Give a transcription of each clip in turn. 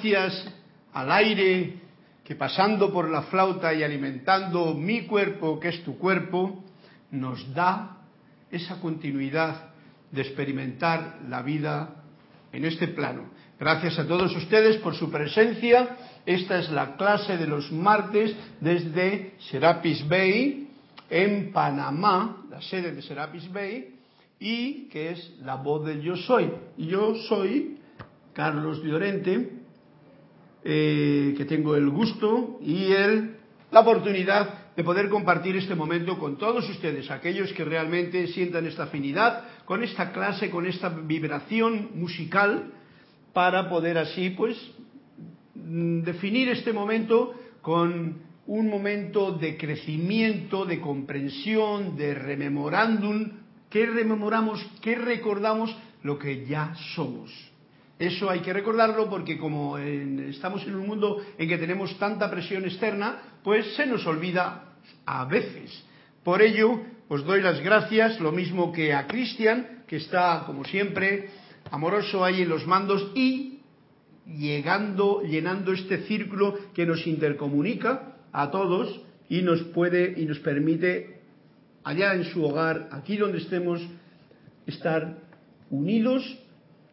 gracias al aire que pasando por la flauta y alimentando mi cuerpo, que es tu cuerpo, nos da esa continuidad de experimentar la vida en este plano. Gracias a todos ustedes por su presencia. Esta es la clase de los martes desde Serapis Bay, en Panamá, la sede de Serapis Bay, y que es la voz del yo soy. Yo soy Carlos Llorente, eh, que tengo el gusto y el, la oportunidad de poder compartir este momento con todos ustedes, aquellos que realmente sientan esta afinidad con esta clase, con esta vibración musical, para poder así, pues, mm, definir este momento con un momento de crecimiento, de comprensión, de rememorándum, que rememoramos, que recordamos lo que ya somos. Eso hay que recordarlo porque como estamos en un mundo en que tenemos tanta presión externa, pues se nos olvida a veces. Por ello, os doy las gracias, lo mismo que a Cristian, que está, como siempre, amoroso ahí en los mandos y llegando, llenando este círculo que nos intercomunica a todos y nos puede y nos permite allá en su hogar, aquí donde estemos, estar unidos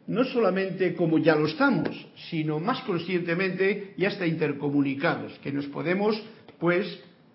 no solamente como ya lo estamos, sino más conscientemente y hasta intercomunicados, que nos podemos, pues,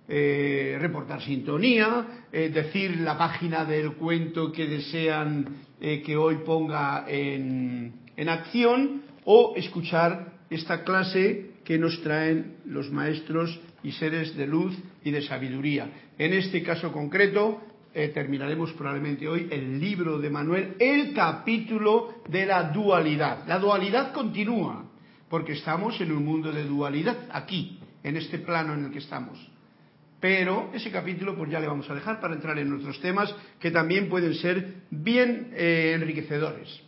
eh, reportar sintonía, eh, decir la página del cuento que desean eh, que hoy ponga en, en acción o escuchar esta clase que nos traen los maestros y seres de luz y de sabiduría. En este caso concreto, eh, terminaremos probablemente hoy el libro de Manuel, el capítulo de la dualidad. La dualidad continúa, porque estamos en un mundo de dualidad, aquí, en este plano en el que estamos. Pero ese capítulo pues ya le vamos a dejar para entrar en otros temas que también pueden ser bien eh, enriquecedores.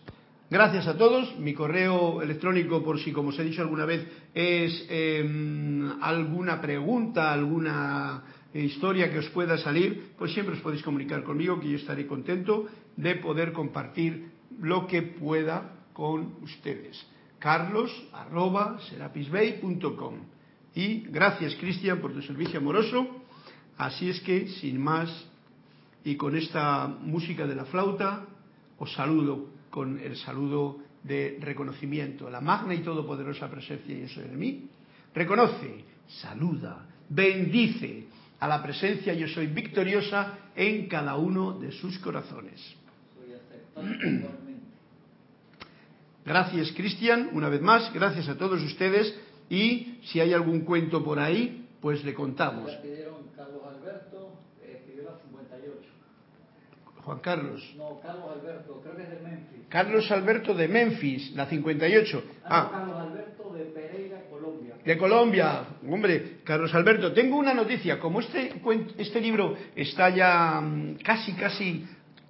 Gracias a todos. Mi correo electrónico, por si, como os he dicho alguna vez, es em, alguna pregunta, alguna historia que os pueda salir, pues siempre os podéis comunicar conmigo, que yo estaré contento de poder compartir lo que pueda con ustedes. Carlos arroba serapisbay.com. Y gracias, Cristian, por tu servicio amoroso. Así es que, sin más, y con esta música de la flauta, os saludo con el saludo de reconocimiento. La magna y todopoderosa presencia y eso en mí reconoce, saluda, bendice, a la presencia yo soy victoriosa en cada uno de sus corazones. Gracias Cristian, una vez más, gracias a todos ustedes y si hay algún cuento por ahí, pues le contamos. Carlos Alberto, eh, pidió la 58. Juan Carlos. No, Carlos Alberto, creo que es de Memphis. Carlos Alberto de Memphis, la 58. Ah, ah. Carlos Alberto de. De Colombia, hombre, Carlos Alberto, tengo una noticia, como este, este libro está ya mm, casi, casi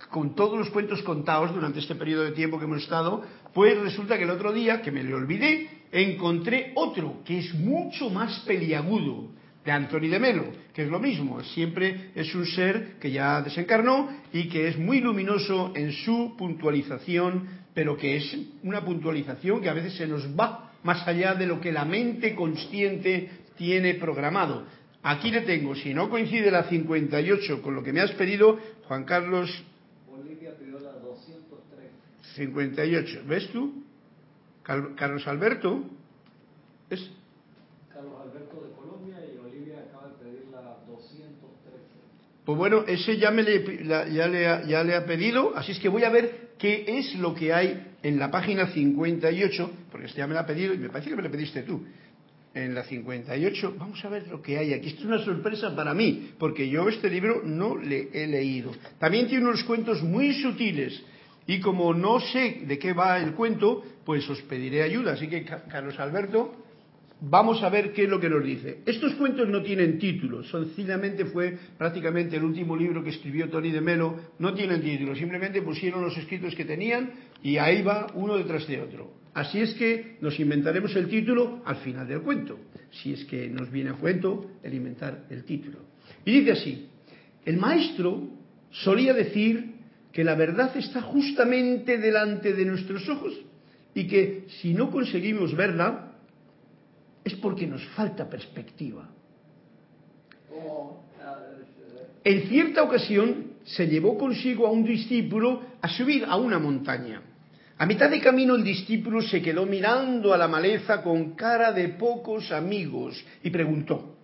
con todos los cuentos contados durante este periodo de tiempo que hemos estado, pues resulta que el otro día, que me le olvidé, encontré otro que es mucho más peliagudo, de Anthony de Melo, que es lo mismo, siempre es un ser que ya desencarnó y que es muy luminoso en su puntualización, pero que es una puntualización que a veces se nos va más allá de lo que la mente consciente tiene programado. Aquí le tengo, si no coincide la 58 con lo que me has pedido, Juan Carlos. Bolivia pidió la 203. 58, ¿ves tú? Carlos Alberto. Es. Carlos Alberto de Colombia y Bolivia acaba de pedir la 213. Pues bueno, ese ya, me le, ya, le ya le ha pedido, así es que voy a ver qué es lo que hay en la página 58, porque este ya me la ha pedido y me parece que me lo pediste tú. En la 58, vamos a ver lo que hay aquí. Esto es una sorpresa para mí, porque yo este libro no le he leído. También tiene unos cuentos muy sutiles, y como no sé de qué va el cuento, pues os pediré ayuda. Así que, Carlos Alberto, vamos a ver qué es lo que nos dice. Estos cuentos no tienen título, sencillamente fue prácticamente el último libro que escribió Tony de Melo, no tienen título, simplemente pusieron los escritos que tenían y ahí va uno detrás de otro. Así es que nos inventaremos el título al final del cuento, si es que nos viene a cuento el inventar el título. Y dice así, el maestro solía decir que la verdad está justamente delante de nuestros ojos y que si no conseguimos verla, es porque nos falta perspectiva. En cierta ocasión se llevó consigo a un discípulo a subir a una montaña. A mitad de camino el discípulo se quedó mirando a la maleza con cara de pocos amigos y preguntó,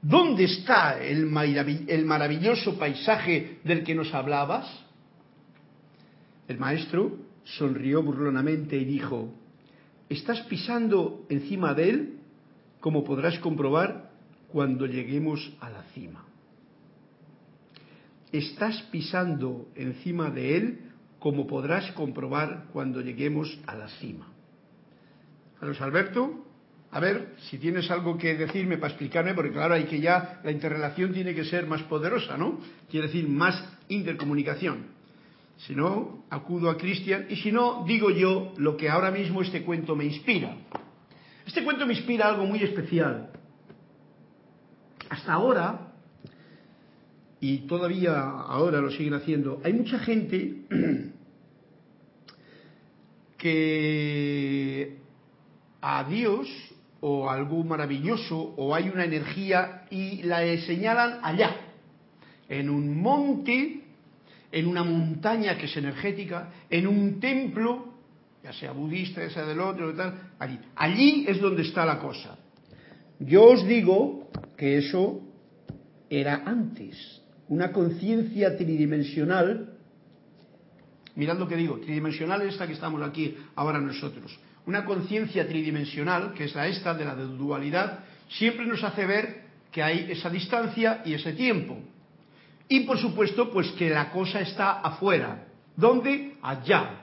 ¿Dónde está el, maravilloso paisaje del que nos hablabas? El maestro sonrió burlonamente y dijo, estás pisando encima de él, como podrás comprobar cuando lleguemos a la cima. Estás pisando encima de él, como podrás comprobar cuando lleguemos a la cima. Carlos Alberto, a ver si tienes algo que decirme para explicarme, porque claro, hay que ya la interrelación tiene que ser más poderosa, ¿no? Quiere decir más intercomunicación. Si no, acudo a Cristian y si no, digo yo lo que ahora mismo este cuento me inspira. Este cuento me inspira algo muy especial. Hasta ahora, y todavía ahora lo siguen haciendo, hay mucha gente que a Dios o algo maravilloso o hay una energía y la señalan allá, en un monte, en una montaña que es energética, en un templo, ya sea budista, ya sea del otro, allí. Allí es donde está la cosa. Yo os digo que eso era antes, una conciencia tridimensional, mirad lo que digo, tridimensional es esta que estamos aquí ahora nosotros, una conciencia tridimensional, que es la esta de la dualidad, siempre nos hace ver que hay esa distancia y ese tiempo. Y por supuesto, pues que la cosa está afuera. ¿Dónde? Allá.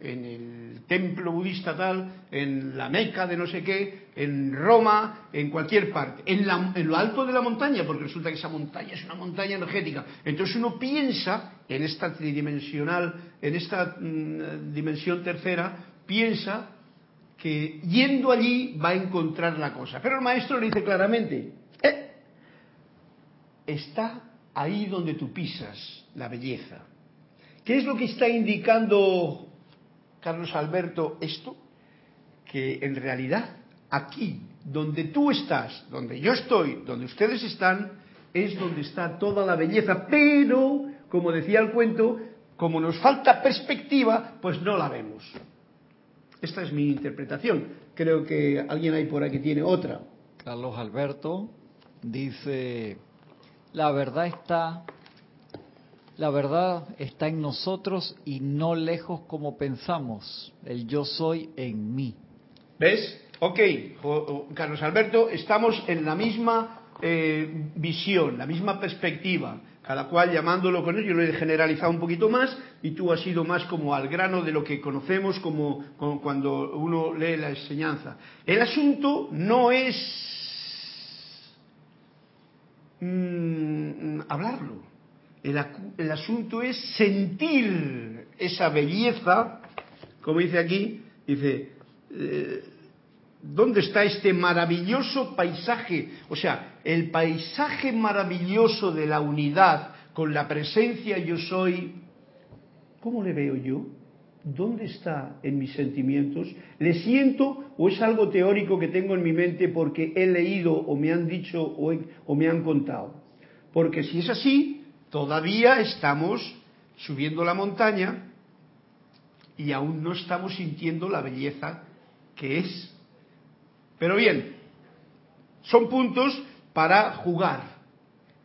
En el templo budista tal, en la Meca de no sé qué, en Roma, en cualquier parte. En, en lo alto de la montaña, porque resulta que esa montaña es una montaña energética. Entonces uno piensa en esta tridimensional, en esta mm, dimensión tercera, piensa que yendo allí va a encontrar la cosa. Pero el maestro le dice claramente, eh, está ahí donde tú pisas la belleza. ¿Qué es lo que está indicando Carlos Alberto esto? Que en realidad aquí, donde tú estás, donde yo estoy, donde ustedes están, es donde está toda la belleza, pero, como decía el cuento, como nos falta perspectiva, pues no la vemos. Esta es mi interpretación. Creo que alguien ahí por aquí tiene otra. Carlos Alberto dice, la verdad está, la verdad está en nosotros y no lejos como pensamos. El yo soy en mí. ¿Ves? Ok, Carlos Alberto, estamos en la misma eh, visión, la misma perspectiva cada cual llamándolo con ello, yo lo he generalizado un poquito más y tú has ido más como al grano de lo que conocemos como, cuando uno lee la enseñanza. El asunto no es mm, hablarlo, el, asunto es sentir esa belleza, como dice aquí, dice, eh, ¿Dónde está este maravilloso paisaje? O sea, el paisaje maravilloso de la unidad con la presencia yo soy. ¿Cómo le veo yo? ¿Dónde está en mis sentimientos? ¿Le siento o es algo teórico que tengo en mi mente porque he leído o me han dicho o, o me han contado? Porque si es así, todavía estamos subiendo la montaña y aún no estamos sintiendo la belleza que es pero bien, son puntos para jugar.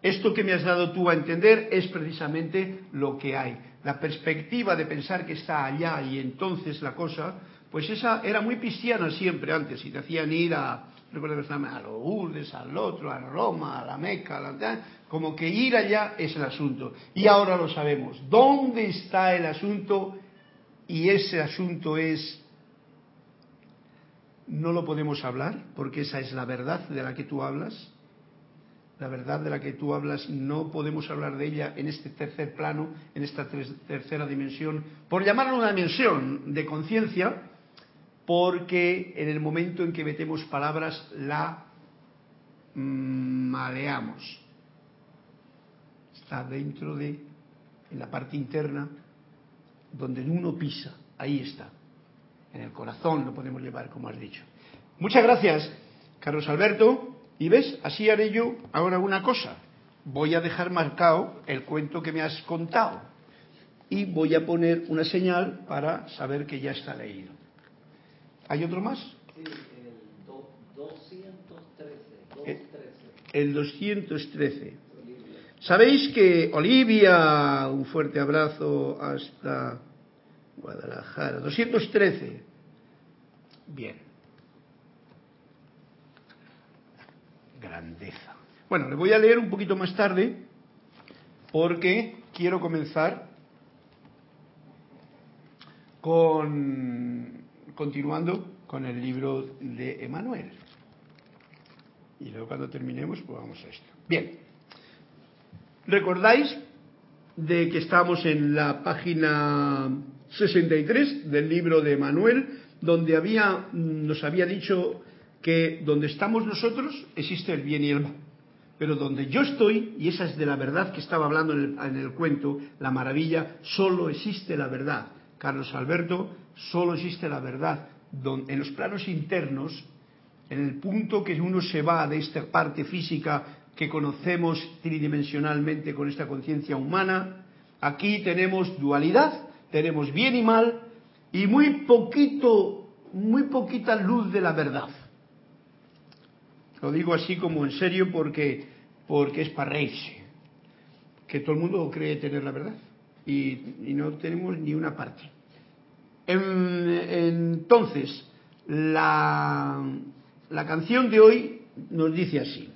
Esto que me has dado tú a entender es precisamente lo que hay. La perspectiva de pensar que está allá y entonces la cosa, pues esa era muy cristiana siempre antes y te hacían ir a, a los Urdes, al otro, a Roma, a la Meca, a la, como que ir allá es el asunto. Y ahora lo sabemos. ¿Dónde está el asunto? Y ese asunto es no lo podemos hablar porque esa es la verdad de la que tú hablas. La verdad de la que tú hablas no podemos hablar de ella en este tercer plano, en esta tercera dimensión, por llamarlo una dimensión de conciencia, porque en el momento en que metemos palabras la maleamos. Está dentro de, en la parte interna, donde uno pisa, ahí está en el corazón lo podemos llevar, como has dicho. Muchas gracias. Carlos Alberto, y ves, así haré yo ahora una cosa. Voy a dejar marcado el cuento que me has contado y voy a poner una señal para saber que ya está leído. ¿Hay otro más? Sí, el do- 213. Eh, 213. El 213. Olivia. Sabéis que Olivia, un fuerte abrazo hasta Guadalajara, 213. Bien. Grandeza. Bueno, le voy a leer un poquito más tarde porque quiero comenzar con continuando con el libro de Emanuel. Y luego cuando terminemos, pues vamos a esto. Bien. ¿Recordáis de que estamos en la página 63 del libro de Manuel, donde había, nos había dicho que donde estamos nosotros existe el bien y el mal? Pero donde yo estoy, y esa es de la verdad que estaba hablando en el, en el cuento, la maravilla, solo existe la verdad. Carlos Alberto, solo existe la verdad. En los planos internos, en el punto que uno se va de esta parte física que conocemos tridimensionalmente con esta conciencia humana, aquí tenemos dualidad, tenemos bien y mal y muy poquito, muy poquita luz de la verdad. Lo digo así como en serio porque, porque es para reírse, que todo el mundo cree tener la verdad y, no tenemos ni una parte. En- entonces, la, la canción de hoy nos dice así.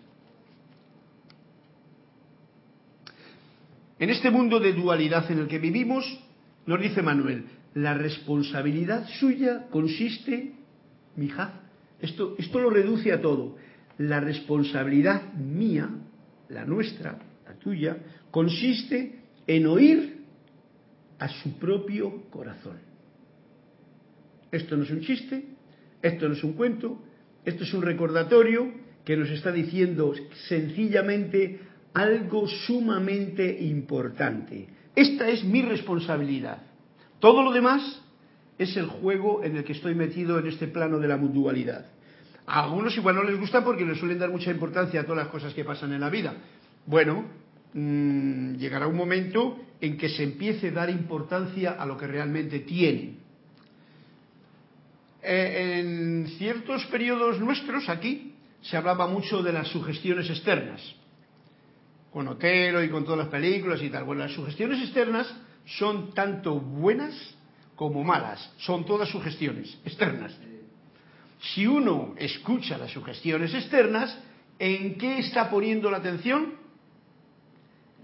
En este mundo de dualidad en el que vivimos, nos dice Manuel, la responsabilidad suya consiste, mija, esto, esto lo reduce a todo, la responsabilidad mía, la nuestra, la tuya, consiste en oír a su propio corazón. Esto no es un chiste, esto no es un cuento, esto es un recordatorio que nos está diciendo sencillamente algo sumamente importante. Esta es mi responsabilidad. Todo lo demás es el juego en el que estoy metido en este plano de la mutualidad. A algunos igual no les gusta porque les suelen dar mucha importancia a todas las cosas que pasan en la vida. Bueno, mmm, llegará un momento en que se empiece a dar importancia a lo que realmente tiene. Eh, en ciertos periodos nuestros aquí se hablaba mucho de las sugestiones externas, con Otero y con todas las películas y tal. Bueno, las sugestiones externas son tanto buenas como malas, son todas sugestiones externas. Si uno escucha las sugestiones externas, ¿en qué está poniendo la atención?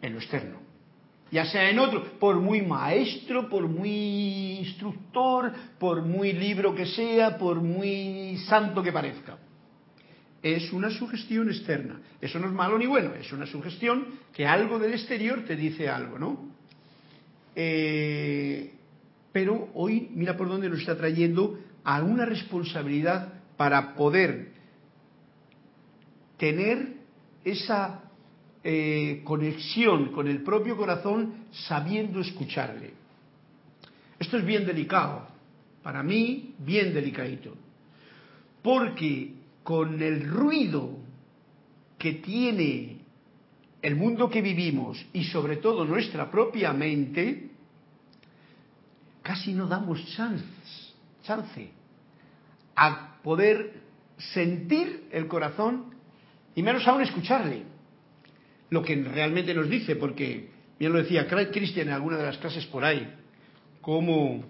En lo externo. Ya sea en otro, por muy maestro, por muy instructor, por muy libro que sea, por muy santo que parezca. Es una sugestión externa. Eso no es malo ni bueno, es una sugestión que algo del exterior te dice algo, ¿no? Eh, pero hoy, mira por dónde nos está trayendo a una responsabilidad para poder tener esa eh, conexión con el propio corazón sabiendo escucharle. Esto es bien delicado, para mí bien delicadito, porque con el ruido que tiene el mundo que vivimos y sobre todo nuestra propia mente, casi no damos chance, chance a poder sentir el corazón y menos aún escucharle lo que realmente nos dice, porque bien lo decía Cristian en alguna de las clases por ahí, cómo,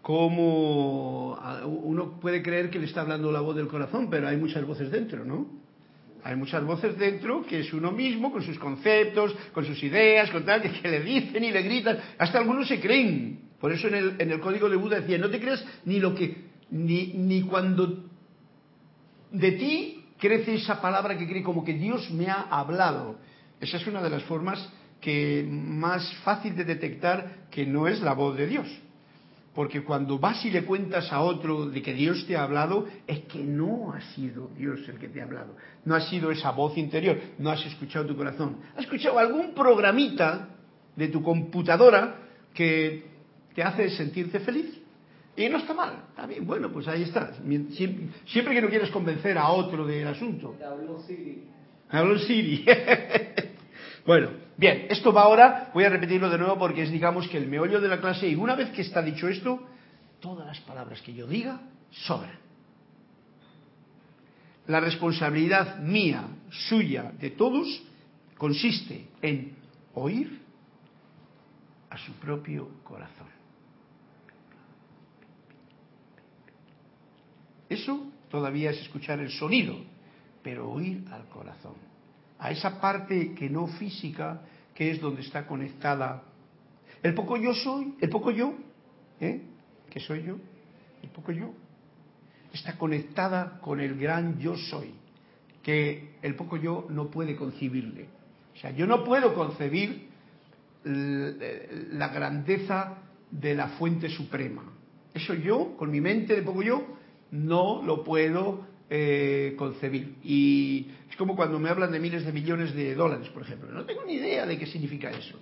cómo uno puede creer que le está hablando la voz del corazón, pero hay muchas voces dentro, ¿no? Hay muchas voces dentro que es uno mismo, con sus conceptos, con sus ideas, con tal, que le dicen y le gritan. Hasta algunos se creen. Por eso en el, código de Buda decía, no te creas ni lo que, ni, ni cuando de ti crece esa palabra que cree como que Dios me ha hablado. Esa es una de las formas que más fácil de detectar que no es la voz de Dios. Porque cuando vas y le cuentas a otro de que Dios te ha hablado, es que no ha sido Dios el que te ha hablado. No ha sido esa voz interior, no has escuchado tu corazón. Has escuchado algún programita de tu computadora que te hace sentirte feliz. Y no está mal, está bien, bueno, pues ahí está. Siempre, siempre que no quieres convencer a otro del asunto. Habló Siri. Hablo en Siri. bueno, bien, esto va ahora, voy a repetirlo de nuevo porque es, digamos, que el meollo de la clase, y una vez que está dicho esto, todas las palabras que yo diga sobran. La responsabilidad mía, suya, de todos, consiste en oír a su propio corazón. Eso todavía es escuchar el sonido, pero oír al corazón, a esa parte que no física, que es donde está conectada el poco yo soy, el poco yo, ¿eh? que soy yo, el poco yo, está conectada con el gran yo soy, que el poco yo no puede concebirle. O sea, yo no puedo concebir la grandeza de la fuente suprema. Eso yo, con mi mente de poco yo, no lo puedo eh, concebir. Y es como cuando me hablan de miles de millones de dólares, por ejemplo. No tengo ni idea de qué significa eso.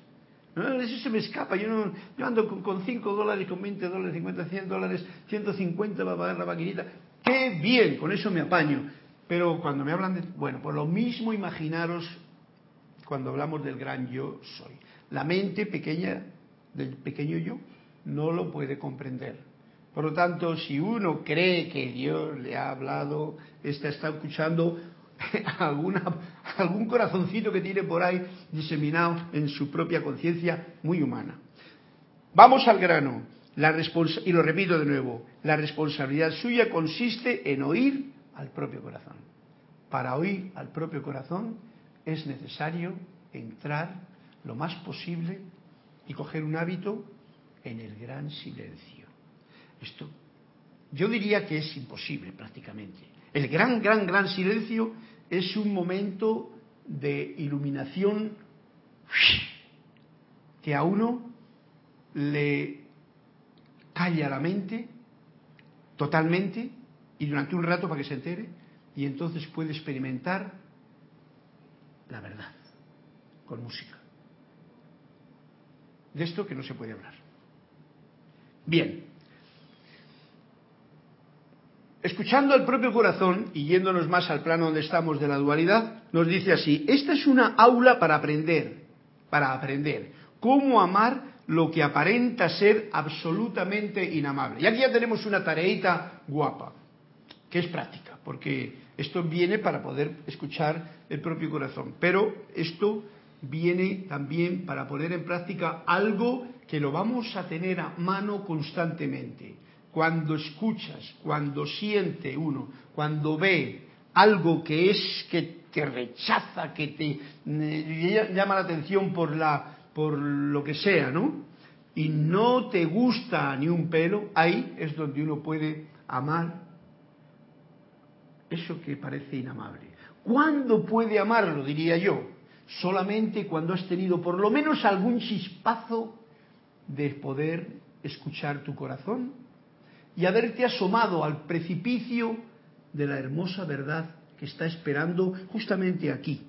eso se me escapa. Yo, no, yo ando con, 5 dólares, con 20 dólares, 50, 100 dólares, 150 va a pagar la maquinita. ¡Qué bien! Con eso me apaño. Pero cuando me hablan de... Bueno, por lo mismo imaginaros cuando hablamos del gran yo soy. La mente pequeña del pequeño yo no lo puede comprender. Por lo tanto, si uno cree que Dios le ha hablado, está, está escuchando algún corazoncito que tiene por ahí diseminado en su propia conciencia muy humana. Vamos al grano. La y lo repito de nuevo, la responsabilidad suya consiste en oír al propio corazón. Para oír al propio corazón es necesario entrar lo más posible y coger un hábito en el gran silencio. Esto yo diría que es imposible prácticamente. El gran, gran, gran silencio es un momento de iluminación que a uno le calla la mente totalmente y durante un rato para que se entere y entonces puede experimentar la verdad con música. De esto que no se puede hablar. Bien. Escuchando al propio corazón y yéndonos más al plano donde estamos de la dualidad, nos dice así, esta es una aula para aprender, para aprender cómo amar lo que aparenta ser absolutamente inamable. Y aquí ya tenemos una tareita guapa, que es práctica, porque esto viene para poder escuchar el propio corazón. Pero esto viene también para poner en práctica algo que lo vamos a tener a mano constantemente. Cuando escuchas, cuando siente uno, cuando ve algo que es que te rechaza, que te eh, llama la atención por la por lo que sea, ¿no? Y no te gusta ni un pelo, ahí es donde uno puede amar eso que parece inamable. ¿Cuándo puede amarlo? Diría yo. Solamente cuando has tenido por lo menos algún chispazo de poder escuchar tu corazón y haberte asomado al precipicio de la hermosa verdad que está esperando justamente aquí.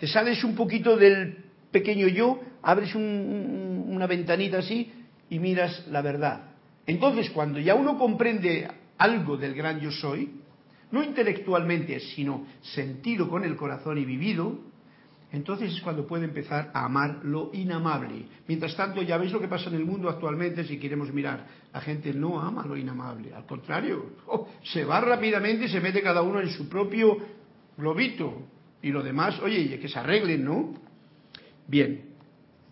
Te sales un poquito del pequeño yo, abres una ventanita así y miras la verdad. Entonces, cuando ya uno comprende algo del gran yo soy, no intelectualmente, sino sentido con el corazón y vivido, entonces es cuando puede empezar a amar lo inamable. Mientras tanto, ya veis lo que pasa en el mundo actualmente si queremos mirar. La gente no ama lo inamable, al contrario, oh, se va rápidamente y se mete cada uno en su propio globito. Y lo demás, oye, que se arreglen, ¿no? Bien,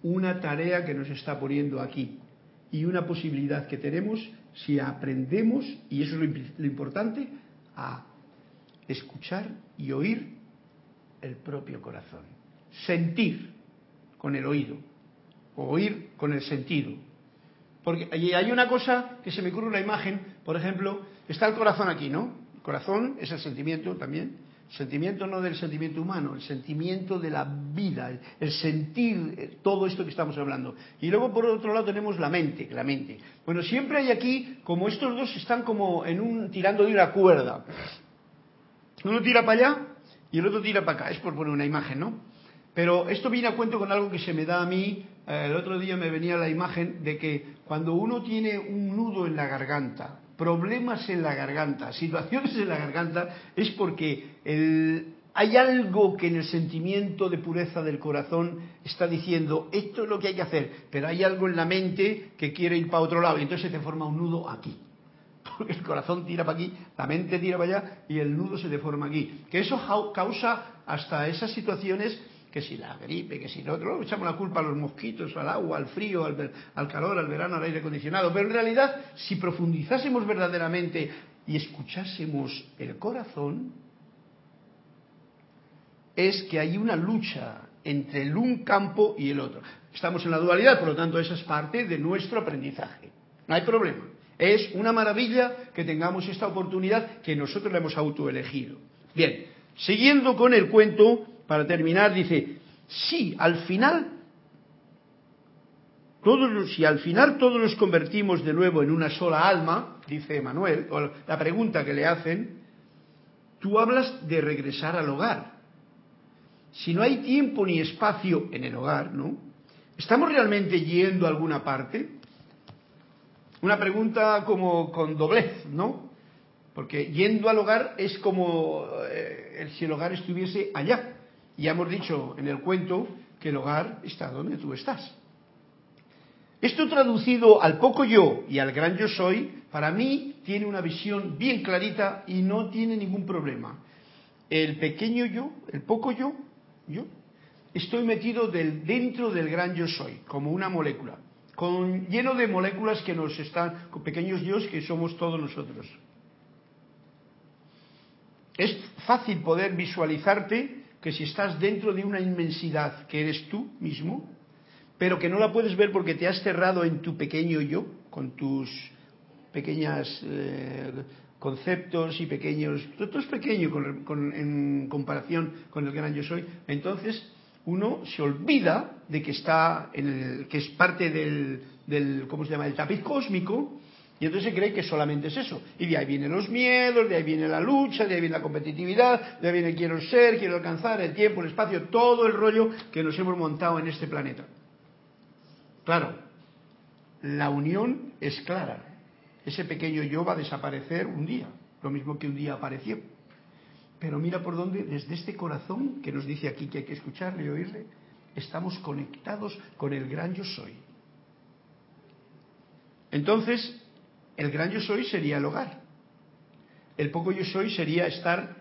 una tarea que nos está poniendo aquí y una posibilidad que tenemos si aprendemos, y eso es lo, importante, a escuchar y oír el propio corazón. Sentir con el oído, o oír con el sentido. Porque hay una cosa que se me ocurre una imagen, por ejemplo, está el corazón aquí, ¿no? El corazón es el sentimiento también, Sentimiento no del sentimiento humano, el sentimiento de la vida, el, sentir eh, todo esto que estamos hablando. Y luego por otro lado tenemos la mente, la mente. Bueno, siempre hay aquí, como estos dos están como en un tirando de una cuerda. Uno tira para allá y el otro tira para acá. Es por poner una imagen, ¿no? Pero esto viene a cuento con algo que se me da a mí eh, el otro día me venía la imagen de que cuando uno tiene un nudo en la garganta, problemas en la garganta, situaciones en la garganta, es porque hay algo que en el sentimiento de pureza del corazón está diciendo, esto es lo que hay que hacer, pero hay algo en la mente que quiere ir para otro lado y entonces se te forma un nudo aquí. Porque el corazón tira para aquí, la mente tira para allá y el nudo se deforma aquí. Que eso causa hasta esas situaciones que si la gripe, que si lo otro, echamos la culpa a los mosquitos, al agua, al frío, al, al, calor, al verano, al aire acondicionado. Pero en realidad, si profundizásemos verdaderamente y escuchásemos el corazón, es que hay una lucha entre el un campo y el otro. Estamos en la dualidad, por lo tanto, esa es parte de nuestro aprendizaje. No hay problema. Es una maravilla que tengamos esta oportunidad que nosotros la hemos autoelegido. Bien, siguiendo con el cuento, para terminar, dice, si al final, todos, si al final todos nos convertimos de nuevo en una sola alma, dice Manuel, o la pregunta que le hacen, tú hablas de regresar al hogar. Si no hay tiempo ni espacio en el hogar, ¿no? ¿Estamos realmente yendo a alguna parte? Una pregunta como con doblez, ¿no? Porque yendo al hogar es como eh, si el hogar estuviese allá. Ya hemos dicho en el cuento que el hogar está donde tú estás. Esto traducido al poco yo y al gran yo soy, para mí tiene una visión bien clarita y no tiene ningún problema. El pequeño yo, el poco yo, yo, estoy metido dentro del gran yo soy, como una molécula con, lleno de moléculas que nos están, con pequeños yo que somos todos nosotros. Es fácil poder visualizarte que si estás dentro de una inmensidad que eres tú mismo, pero que no la puedes ver porque te has cerrado en tu pequeño yo, con tus pequeñas eh, conceptos y pequeños, todo es pequeño en comparación con el gran yo soy, entonces uno se olvida de que está en el, que es parte del, del ¿cómo se llama? el tapiz cósmico y entonces se cree que solamente es eso. Y de ahí vienen los miedos, de ahí viene la lucha, de ahí viene la competitividad, de ahí viene quiero ser, quiero alcanzar, el tiempo, el espacio, todo el rollo que nos hemos montado en este planeta. Claro, la unión es clara. Ese pequeño yo va a desaparecer un día, lo mismo que un día apareció. Pero mira por dónde, desde este corazón que nos dice aquí que hay que escucharle y oírle, estamos conectados con el gran yo soy. Entonces, el gran yo soy sería el hogar. El poco yo soy sería estar,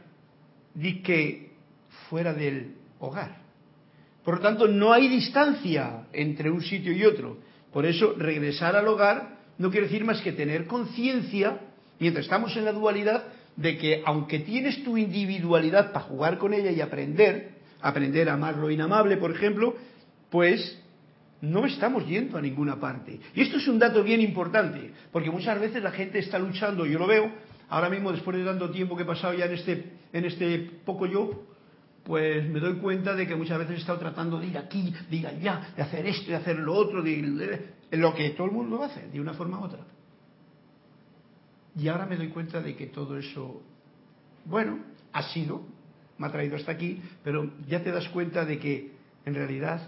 di que, fuera del hogar. Por lo tanto, no hay distancia entre un sitio y otro. Por eso, regresar al hogar no quiere decir más que tener conciencia, mientras estamos en la dualidad, de que aunque tienes tu individualidad para jugar con ella y aprender, aprender a amar lo inamable, por ejemplo, pues no estamos yendo a ninguna parte. Y esto es un dato bien importante, porque muchas veces la gente está luchando, yo lo veo, ahora mismo después de tanto tiempo que he pasado ya en este, en este poco yo, pues me doy cuenta de que muchas veces he estado tratando de ir aquí, de ir allá, de hacer esto, de hacer lo otro, de, lo que todo el mundo hace, de una forma u otra. Y ahora me doy cuenta de que todo eso, bueno, ha sido, me ha traído hasta aquí, pero ya te das cuenta de que en realidad,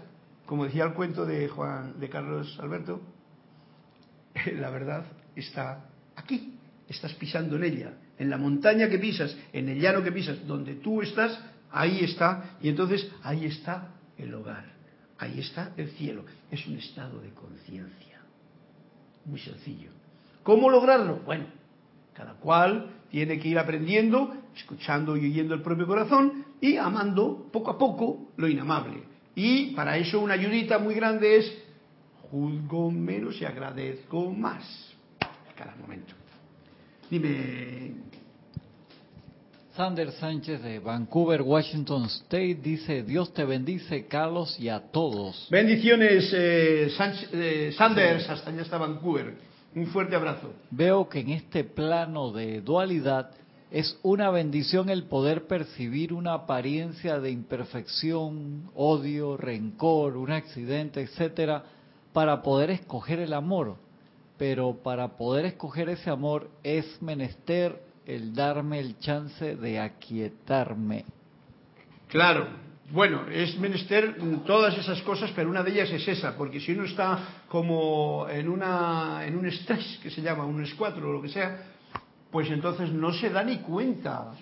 como decía el cuento de Juan, de Carlos Alberto, la verdad está aquí, estás pisando en ella, en la montaña que pisas, en el llano que pisas, donde tú estás, ahí está, y entonces ahí está el hogar, ahí está el cielo, es un estado de conciencia, muy sencillo. ¿Cómo lograrlo? Bueno, cada cual tiene que ir aprendiendo, escuchando y oyendo el propio corazón y amando poco a poco lo inamable. Y para eso una ayudita muy grande es juzgo menos y agradezco más cada momento. Dime. Sander Sánchez de Vancouver, Washington State dice, Dios te bendice, Carlos, y a todos. Bendiciones, eh, eh, Sanders, hasta allá está Vancouver. Un fuerte abrazo. Veo que en este plano de dualidad es una bendición el poder percibir una apariencia de imperfección, odio, rencor, un accidente, etcétera, para poder escoger el amor. Pero para poder escoger ese amor es menester el darme el chance de aquietarme. Claro, bueno, es menester todas esas cosas, pero una de ellas es esa, porque si uno está como en, una, en un estrés, que se llama, un escuatro o lo que sea, pues entonces no se da ni cuenta.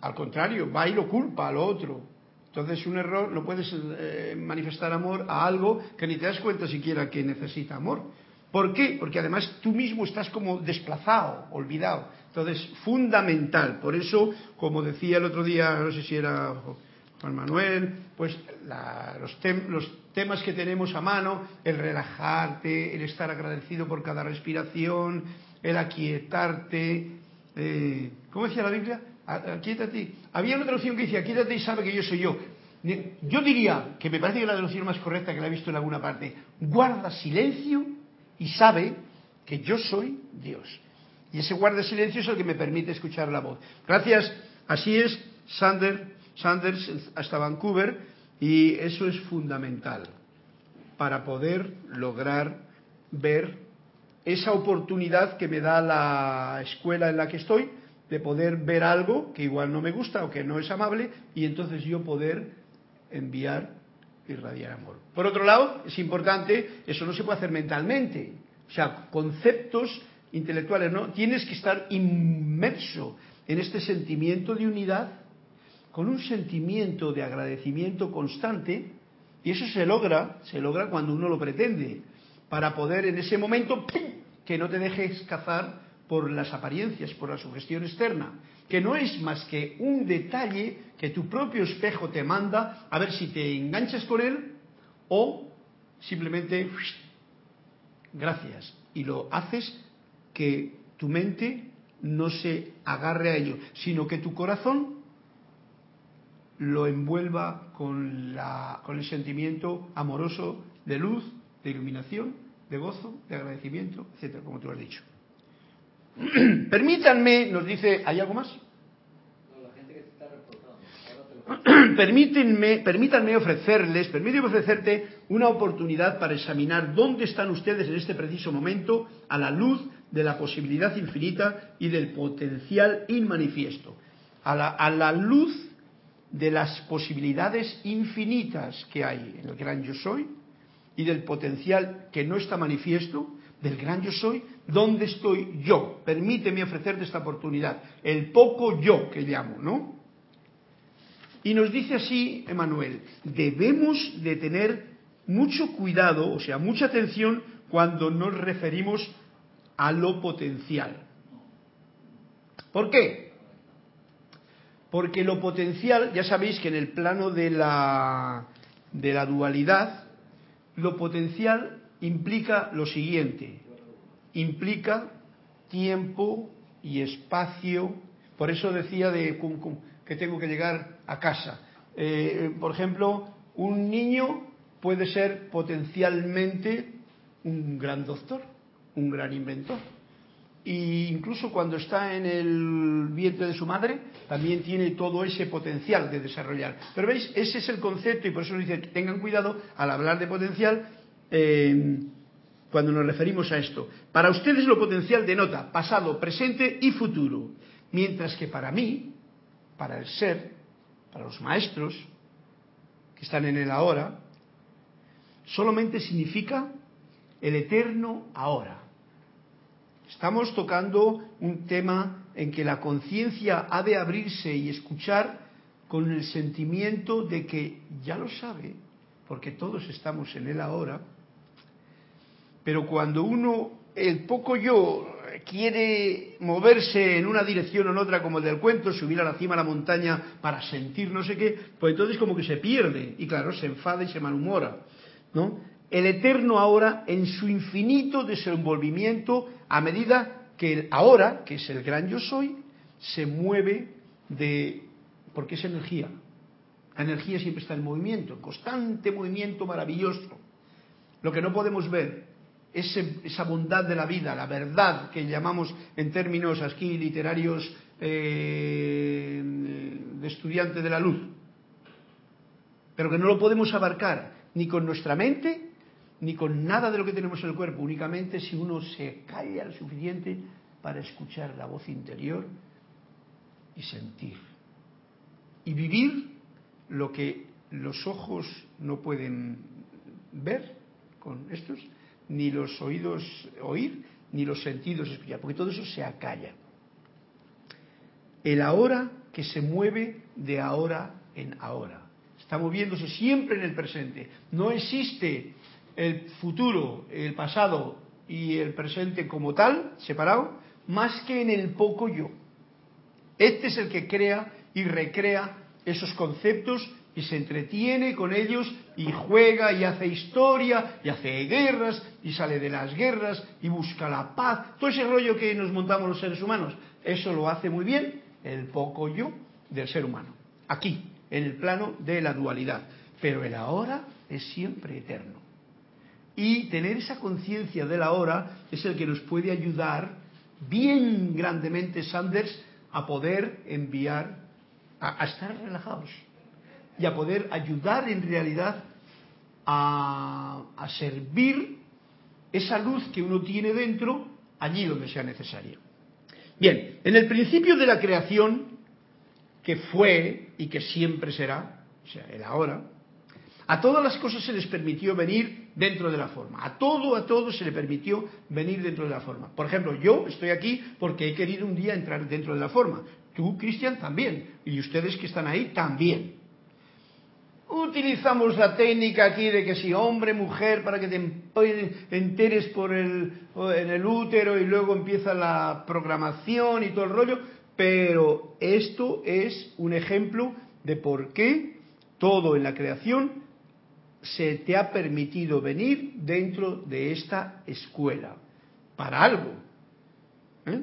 Al contrario, va y lo culpa al otro. Entonces un error, no puedes eh, manifestar amor a algo que ni te das cuenta siquiera que necesita amor. ¿Por qué? Porque además tú mismo estás como desplazado, olvidado. Entonces, fundamental. Por eso, como decía el otro día, no sé si era Juan Manuel, pues los, los, temas que tenemos a mano, el relajarte, el estar agradecido por cada respiración, el aquietarte. Eh, ¿Cómo decía la Biblia? Aquietate. Había una traducción que decía, aquietate y sabe que yo soy yo. Yo diría, que me parece que la traducción más correcta que la he visto en alguna parte, guarda silencio y sabe que yo soy Dios. Y ese guarda silencio es el que me permite escuchar la voz. Gracias. Así es, Sander Sanders hasta Vancouver y eso es fundamental para poder lograr ver esa oportunidad que me da la escuela en la que estoy de poder ver algo que igual no me gusta o que no es amable y entonces yo poder enviar irradiar amor. Por otro lado, es importante, eso no se puede hacer mentalmente, o sea, conceptos intelectuales, ¿no? Tienes que estar inmerso en este sentimiento de unidad con un sentimiento de agradecimiento constante, y eso se logra, se logra cuando uno lo pretende, para poder en ese momento que no te dejes cazar por las apariencias, por la sugestión externa, que no es más que un detalle que tu propio espejo te manda a ver si te enganchas con él o simplemente gracias. Y lo haces que tu mente no se agarre a ello, sino que tu corazón lo envuelva con, la, con el sentimiento amoroso de luz, de iluminación, de gozo, de agradecimiento, etcétera, como tú has dicho. Permítanme, nos dice, ¿hay algo más? Permítanme, permítanme ofrecerles, permítanme ofrecerte una oportunidad para examinar dónde están ustedes en este preciso momento a la luz de la posibilidad infinita y del potencial inmanifiesto. A la, a la luz de las posibilidades infinitas que hay en el gran yo soy y del potencial que no está manifiesto del gran yo soy, ¿dónde estoy yo? Permíteme ofrecerte esta oportunidad, el poco yo que llamo, ¿no? Y nos dice así Emanuel, debemos de tener mucho cuidado, o sea, mucha atención cuando nos referimos a lo potencial. ¿Por qué? Porque lo potencial, ya sabéis que en el plano de la, de la dualidad, lo potencial implica lo siguiente, implica tiempo y espacio, por eso decía de que tengo que llegar a casa. Eh, por ejemplo, un niño puede ser potencialmente un gran doctor, un gran inventor y incluso cuando está en el vientre de su madre, también tiene todo ese potencial de desarrollar. Pero veis, ese es el concepto y por eso dice, tengan cuidado al hablar de potencial eh, cuando nos referimos a esto. Para ustedes lo potencial denota pasado, presente y futuro, mientras que para mí, para el ser, para los maestros que están en el ahora, solamente significa el eterno ahora Estamos tocando un tema en que la conciencia ha de abrirse y escuchar con el sentimiento de que ya lo sabe, porque todos estamos en él ahora, pero cuando uno, el poco yo, quiere moverse en una dirección o en otra, como el del cuento, subir a la cima de la montaña para sentir no sé qué, pues entonces como que se pierde y claro, se enfada y se malhumora, ¿no? El eterno ahora en su infinito desenvolvimiento a medida que el ahora, que es el gran yo soy, se mueve de... porque es energía. La energía siempre está en movimiento, constante movimiento maravilloso. Lo que no podemos ver, es esa bondad de la vida, la verdad que llamamos en términos aquí literarios eh, de estudiante de la luz, pero que no lo podemos abarcar ni con nuestra mente ni con nada de lo que tenemos en el cuerpo, únicamente si uno se calla lo suficiente para escuchar la voz interior y sentir. Y vivir lo que los ojos no pueden ver con estos, ni los oídos oír, ni los sentidos escuchar, porque todo eso se acalla. El ahora que se mueve de ahora en ahora. Está moviéndose siempre en el presente. No existe el futuro, el pasado y el presente como tal, separado, más que en el poco yo. Este es el que crea y recrea esos conceptos y se entretiene con ellos y juega y hace historia y hace guerras y sale de las guerras y busca la paz. Todo ese rollo que nos montamos los seres humanos, eso lo hace muy bien el poco yo del ser humano. Aquí, en el plano de la dualidad. Pero el ahora es siempre eterno. Y tener esa conciencia del ahora es el que nos puede ayudar bien grandemente, Sanders, a poder enviar, a, estar relajados y a poder ayudar en realidad a, a servir esa luz que uno tiene dentro allí donde sea necesaria. Bien, en el principio de la creación, que fue y que siempre será, o sea, el ahora, a todas las cosas se les permitió venir dentro de la forma. A todo, a todo se le permitió venir dentro de la forma. Por ejemplo, yo estoy aquí porque he querido un día entrar dentro de la forma. Tú, Cristian, también. Y ustedes que están ahí, también. Utilizamos la técnica aquí de que si hombre, mujer, para que te enteres por el, en el útero y luego empieza la programación y todo el rollo. Pero esto es un ejemplo de por qué todo en la creación se te ha permitido venir dentro de esta escuela, para algo. ¿eh?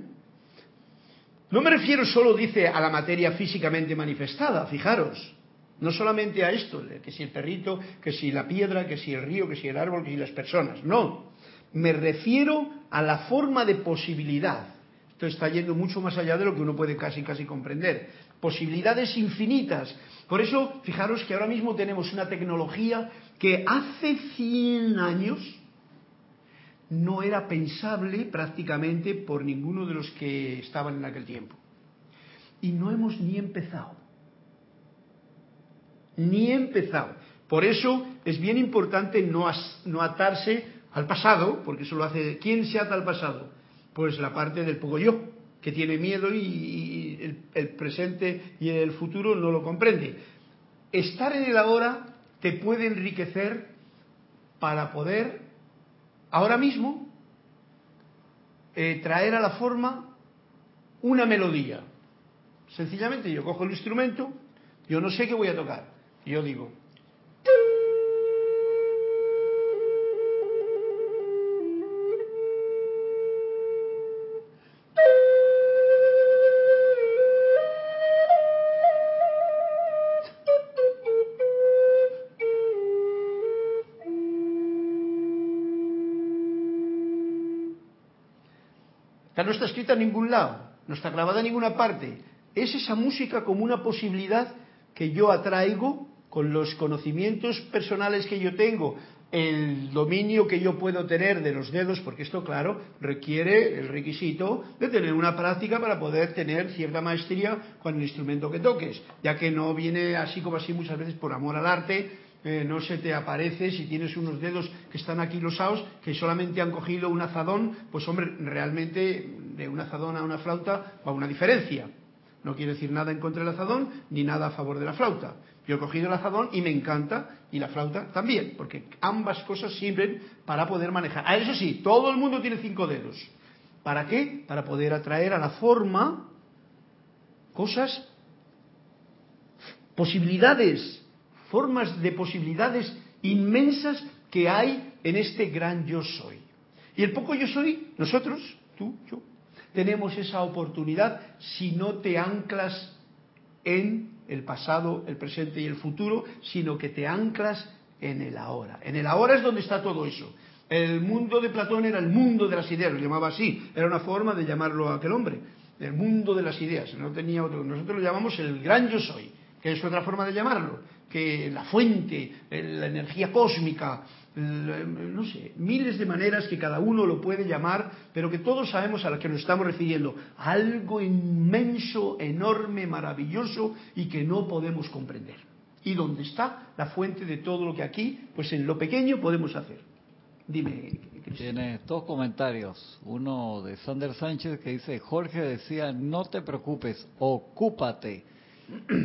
No me refiero solo, dice, a la materia físicamente manifestada, fijaros, no solamente a esto, que si el perrito, que si la piedra, que si el río, que si el árbol, que si las personas, no, me refiero a la forma de posibilidad. Esto está yendo mucho más allá de lo que uno puede casi casi comprender. Posibilidades infinitas. Por eso, fijaros que ahora mismo tenemos una tecnología que hace 100 años no era pensable prácticamente por ninguno de los que estaban en aquel tiempo. Y no hemos ni empezado. Ni empezado. Por eso es bien importante no, no atarse al pasado, porque eso lo hace... ¿Quién se ata al pasado? Pues la parte del poco yo, que tiene miedo y, el, presente y el futuro no lo comprende. Estar en el ahora te puede enriquecer para poder ahora mismo eh, traer a la forma una melodía. Sencillamente yo cojo el instrumento, yo no sé qué voy a tocar, yo digo, no está escrita en ningún lado, no está grabada en ninguna parte. Es esa música como una posibilidad que yo atraigo con los conocimientos personales que yo tengo, el dominio que yo puedo tener de los dedos, porque esto, claro, requiere el requisito de tener una práctica para poder tener cierta maestría con el instrumento que toques, ya que no viene así como así muchas veces por amor al arte, eh, no se te aparece si tienes unos dedos que están aquí losados, que solamente han cogido un azadón, pues hombre, realmente de un azadón a una flauta va una diferencia. No quiere decir nada en contra del azadón ni nada a favor de la flauta. Yo he cogido el azadón y me encanta, y la flauta también, porque ambas cosas sirven para poder manejar. Ah, eso sí, todo el mundo tiene cinco dedos. ¿Para qué? Para poder atraer a la forma cosas, posibilidades formas de posibilidades inmensas que hay en este gran yo soy. Y el poco yo soy, nosotros, tú, yo, tenemos esa oportunidad si no te anclas en el pasado, el presente y el futuro, sino que te anclas en el ahora. En el ahora es donde está todo eso. El mundo de Platón era el mundo de las ideas, lo llamaba así, era una forma de llamarlo a aquel hombre, el mundo de las ideas, no tenía otro. Nosotros lo llamamos el gran yo soy, que es otra forma de llamarlo que la fuente, la energía cósmica, no sé, miles de maneras que cada uno lo puede llamar, pero que todos sabemos a la que nos estamos refiriendo. Algo inmenso, enorme, maravilloso y que no podemos comprender. y donde está la fuente de todo lo que aquí, pues en lo pequeño podemos hacer. Dime, Cristian. Tiene dos comentarios. Uno de Sander Sánchez que dice, Jorge decía, no te preocupes, ocúpate.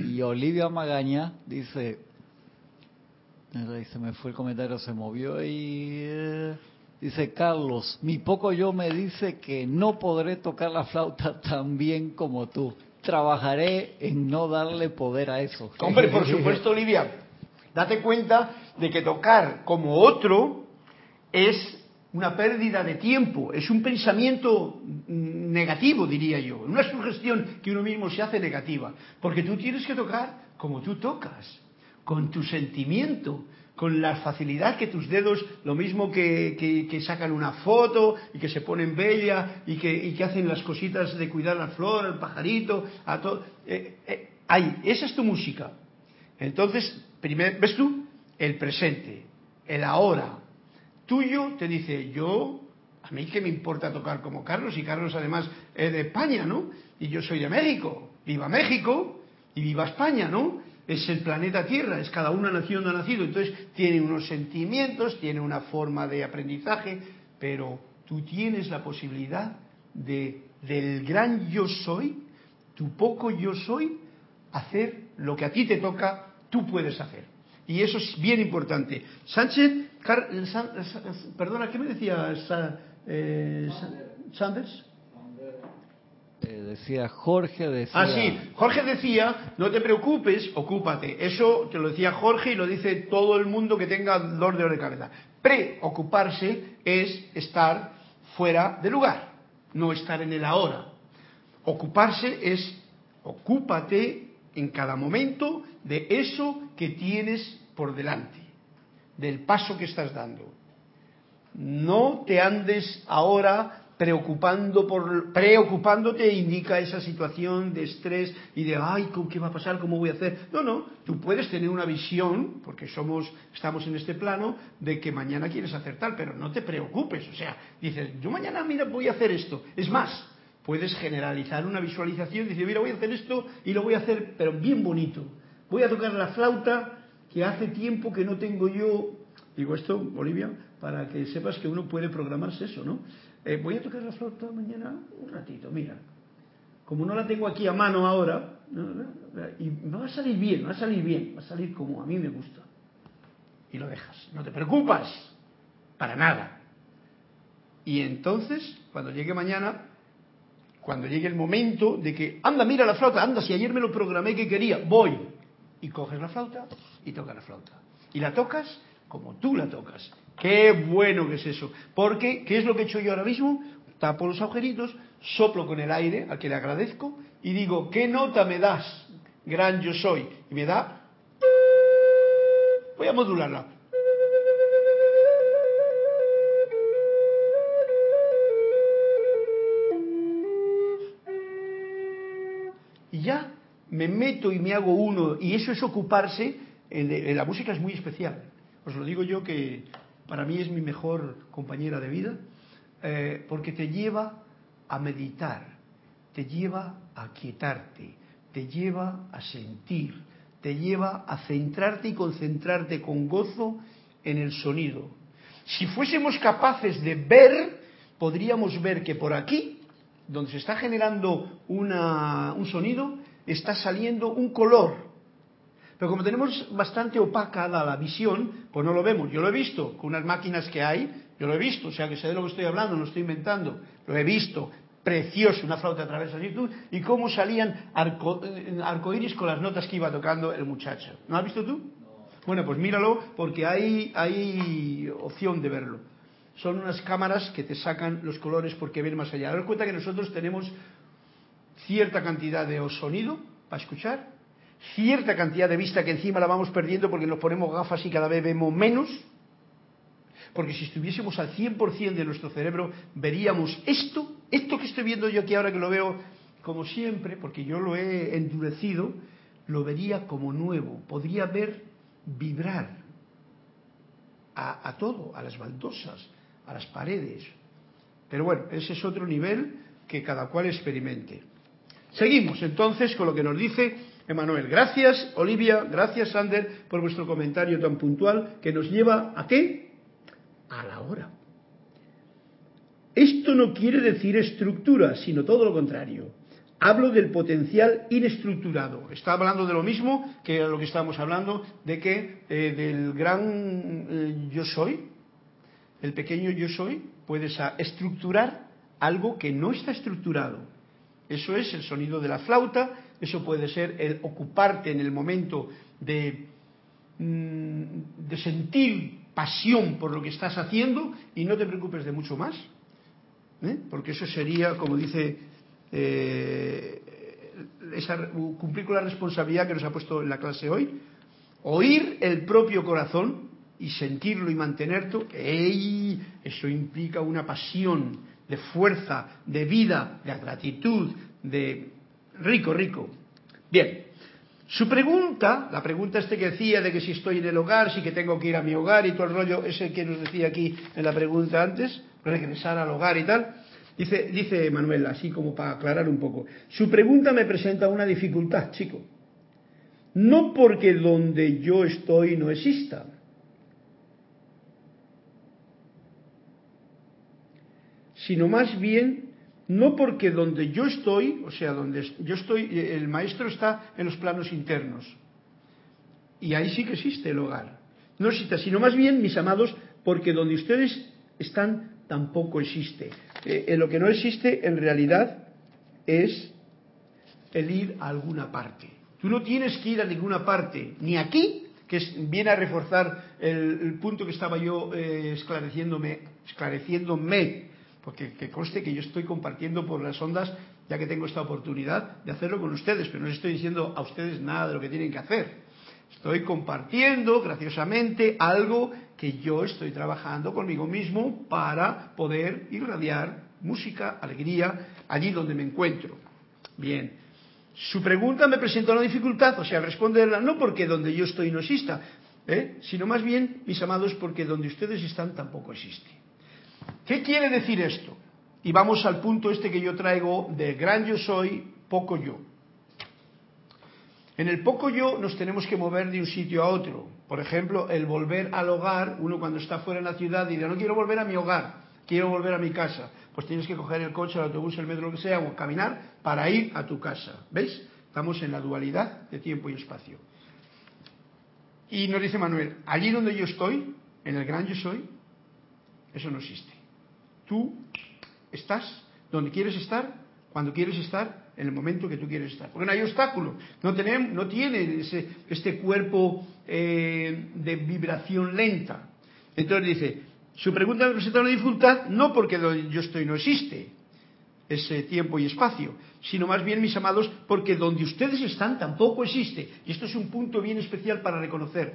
Y Olivia Magaña dice, se me fue el comentario, se movió y... eh, Dice Carlos, mi poco yo me dice que no podré tocar la flauta tan bien como tú. Trabajaré en no darle poder a eso. Hombre, por supuesto, Olivia, date cuenta de que tocar como otro es una pérdida de tiempo, es un pensamiento mm, negativo, diría yo, una sugestión que uno mismo se hace negativa, porque tú tienes que tocar como tú tocas, con tu sentimiento, con la facilidad que tus dedos, lo mismo que, que- sacan una foto y que se ponen bella y que, y que hacen las cositas de cuidar la flor, el pajarito, a todo. eh, eh, esa es tu música. Entonces, primer, ¿ves tú? El presente, el ahora. Tuyo te dice, yo, a mí que me importa tocar como Carlos, y Carlos además es de España, ¿no? Y yo soy de México. Viva México y viva España, ¿no? Es el planeta Tierra, es cada una nación donde ha nacido. Entonces tiene unos sentimientos, tiene una forma de aprendizaje, pero tú tienes la posibilidad de, del gran yo soy, tu poco yo soy, hacer lo que a ti te toca, tú puedes hacer. Y eso es bien importante. Sánchez, Car- San- Sa- perdona, ¿qué me decía Sa- eh, Sa- Sanders? Eh, decía Jorge, decía... Ah, sí, Jorge decía, no te preocupes, ocúpate. Eso te lo decía Jorge y lo dice todo el mundo que tenga dolor de cabeza. Preocuparse es estar fuera de lugar, no estar en el ahora. Ocuparse es ocúpate en cada momento de eso que tienes por delante, del paso que estás dando. No te andes ahora preocupando por preocupándote indica esa situación de estrés y de ay ¿cómo- qué va a pasar cómo voy a hacer no no tú puedes tener una visión porque somos estamos en este plano de que mañana quieres hacer tal pero no te preocupes o sea dices yo mañana mira voy a hacer esto es más puedes generalizar una visualización dice mira voy a hacer esto y lo voy a hacer pero bien bonito voy a tocar la flauta que hace tiempo que no tengo yo Digo esto, Olivia, para que sepas que uno puede programarse eso, ¿no? Eh, voy a tocar la flauta mañana un ratito, mira. Como no la tengo aquí a mano ahora, y va a salir bien, va a salir bien, va a salir como a mí me gusta. Y lo dejas, no te preocupas, para nada. Y entonces, cuando llegue mañana, cuando llegue el momento de que, anda, mira la flauta, anda, si ayer me lo programé que quería, voy. Y coges la flauta y tocas la flauta. Y la tocas como tú la tocas. Qué bueno que es eso. Porque, ¿qué es lo que he hecho yo ahora mismo? Tapo los agujeritos, soplo con el aire, al que le agradezco, y digo, ¿qué nota me das? Gran yo soy. Y me da... Voy a modularla. y ya me meto y me hago uno, y eso es ocuparse, en, la música es muy especial. Os lo digo yo que para mí es mi mejor compañera de vida, eh, porque te lleva a meditar, te lleva a quietarte, te lleva a sentir, te lleva a centrarte y concentrarte con gozo en el sonido. Si fuésemos capaces de ver, podríamos ver que por aquí donde se está generando una- un sonido, está saliendo un color. Pero como tenemos bastante opaca la, la visión, pues no lo vemos. Yo lo he visto con unas máquinas que hay, yo lo he visto, o sea que sé de lo que estoy hablando, no estoy inventando. Lo he visto, precioso, una flauta a través de YouTube, y cómo salían arco, eh, arcoíris con las notas que iba tocando el muchacho. ¿No has visto tú? Bueno, pues míralo porque hay, hay opción de verlo son unas cámaras que te sacan los colores porque ven más allá. Daros cuenta que nosotros tenemos cierta cantidad de sonido para escuchar, cierta cantidad de vista que encima la vamos perdiendo porque nos ponemos gafas y cada vez vemos menos, porque si estuviésemos al 100% de nuestro cerebro veríamos esto, esto que estoy viendo yo aquí ahora que lo veo como siempre, porque yo lo he endurecido, lo vería como nuevo, podría ver vibrar a, a todo, a las baldosas, a las paredes. Pero bueno, ese es otro nivel que cada cual experimente. Seguimos entonces con lo que nos dice Emanuel. Gracias, Olivia, gracias, Sander, por vuestro comentario tan puntual que nos lleva a qué? A la hora. Esto no quiere decir estructura, sino todo lo contrario. Hablo del potencial inestructurado. Está hablando de lo mismo que lo que estábamos hablando, de que eh, del gran eh, yo soy, el pequeño yo soy, puedes estructurar algo que no está estructurado. Eso es el sonido de la flauta, eso puede ser el ocuparte en el momento de, mm, de sentir pasión por lo que estás haciendo y no te preocupes de mucho más. ¿eh? Porque eso sería, como dice eh, esa, cumplir con la responsabilidad que nos ha puesto en la clase hoy, oír el propio corazón y sentirlo y mantenerlo, ¡ey! eso implica una pasión de fuerza, de vida, de gratitud, de rico, rico. Bien, su pregunta, la pregunta este que decía de que si estoy en el hogar, si que tengo que ir a mi hogar y todo el rollo, ese que nos decía aquí en la pregunta antes, regresar al hogar y tal, Dice, dice Manuel, así como para aclarar un poco, su pregunta me presenta una dificultad, chico. No porque donde yo estoy no exista. Sino más bien, no porque donde yo estoy, o sea, donde yo estoy, el maestro está en los planos internos. Y ahí sí que existe el hogar. No existe, sino más bien, mis amados, porque donde ustedes están tampoco existe. Eh, en lo que no existe en realidad es el ir a alguna parte. Tú no tienes que ir a ninguna parte, ni aquí, que viene a reforzar el, punto que estaba yo eh, esclareciéndome, esclareciéndome, porque que conste que yo estoy compartiendo por las ondas, ya que tengo esta oportunidad de hacerlo con ustedes, pero no les estoy diciendo a ustedes nada de lo que tienen que hacer. Estoy compartiendo graciosamente algo que yo estoy trabajando conmigo mismo para poder irradiar música, alegría, allí donde me encuentro. Bien, su pregunta me presenta una dificultad, o sea, responderla no porque donde yo estoy no exista, ¿eh? sino más bien, mis amados, porque donde ustedes están tampoco existe. ¿Qué quiere decir esto? Y vamos al punto este que yo traigo de gran yo soy, poco yo. En el poco yo nos tenemos que mover de un sitio a otro. Por ejemplo, el volver al hogar, uno cuando está fuera en la ciudad dirá, no quiero volver a mi hogar, quiero volver a mi casa. Pues tienes que coger el coche, el autobús, el metro, lo que sea, o caminar para ir a tu casa. ¿Veis? Estamos en la dualidad de tiempo y espacio. Y nos dice Manuel, allí donde yo estoy, en el gran yo soy, eso no existe. Tú estás donde quieres estar, cuando quieres estar en el momento que tú quieres estar. Porque no hay obstáculo, no, tenemos, no tiene ese, este cuerpo eh, de vibración lenta. Entonces dice, su pregunta me presenta una dificultad no porque donde yo estoy no existe ese tiempo y espacio, sino más bien, mis amados, porque donde ustedes están tampoco existe. Y esto es un punto bien especial para reconocer,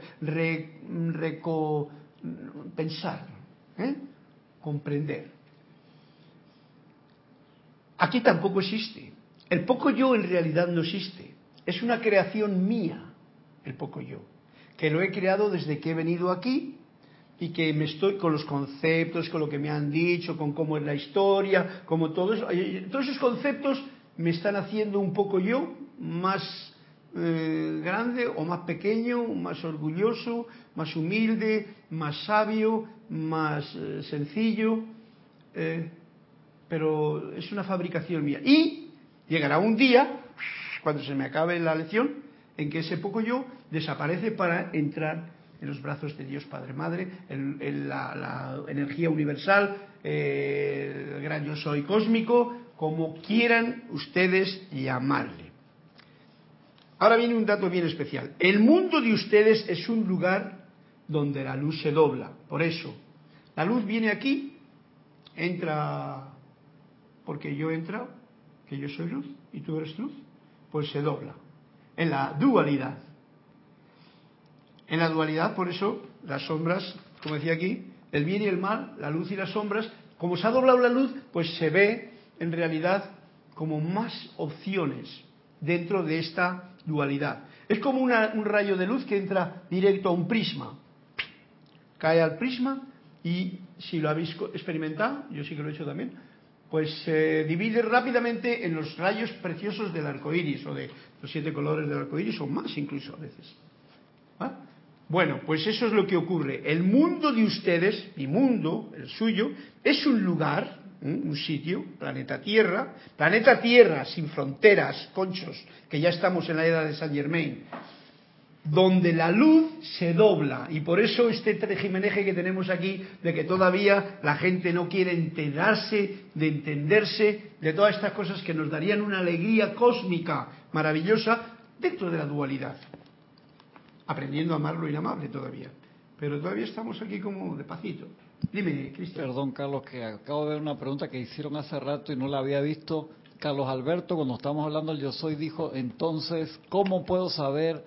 pensar, ¿eh? comprender. Aquí tampoco existe. El poco yo en realidad no existe. Es una creación mía, el poco yo, que lo he creado desde que he venido aquí y que me estoy con los conceptos, con lo que me han dicho, con cómo es la historia, como todo eso. Todos esos conceptos me están haciendo un poco yo más eh, grande o más pequeño, más orgulloso, más humilde, más sabio, más eh, sencillo, eh, pero es una fabricación mía. Y Llegará un día, cuando se me acabe la lección, en que ese poco yo desaparece para entrar en los brazos de Dios Padre Madre, en, la, energía universal, eh, el gran yo soy cósmico, como quieran ustedes llamarle. Ahora viene un dato bien especial. El mundo de ustedes es un lugar donde la luz se dobla. Por eso, la luz viene aquí, entra porque yo he entrado, que yo soy luz y tú eres luz, pues se dobla. En la dualidad. En la dualidad, por eso, las sombras, como decía aquí, el bien y el mal, la luz y las sombras, como se ha doblado la luz, pues se ve en realidad como más opciones dentro de esta dualidad. Es como un rayo de luz que entra directo a un prisma. Cae al prisma y si lo habéis experimentado, yo sí que lo he hecho también, pues se divide rápidamente en los rayos preciosos del arco iris o de los siete colores del arco iris o más incluso a veces. ¿Ah? Bueno, pues eso es lo que ocurre. El mundo de ustedes, mi mundo, el suyo, es un lugar, un sitio, planeta Tierra, planeta Tierra sin fronteras, conchos, que ya estamos en la era de Saint Germain, donde la luz se dobla y por eso este jimeneje que tenemos aquí de que todavía la gente no quiere enterarse, de entenderse de todas estas cosas que nos darían una alegría cósmica maravillosa dentro de la dualidad, aprendiendo a amar lo inamable todavía. Pero todavía estamos aquí como de pacito. Dime, Cristian. Perdón, Carlos, que acabo de ver una pregunta que hicieron hace rato y no la había visto. Carlos Alberto, cuando estamos hablando del yo soy, dijo, entonces, ¿cómo puedo saber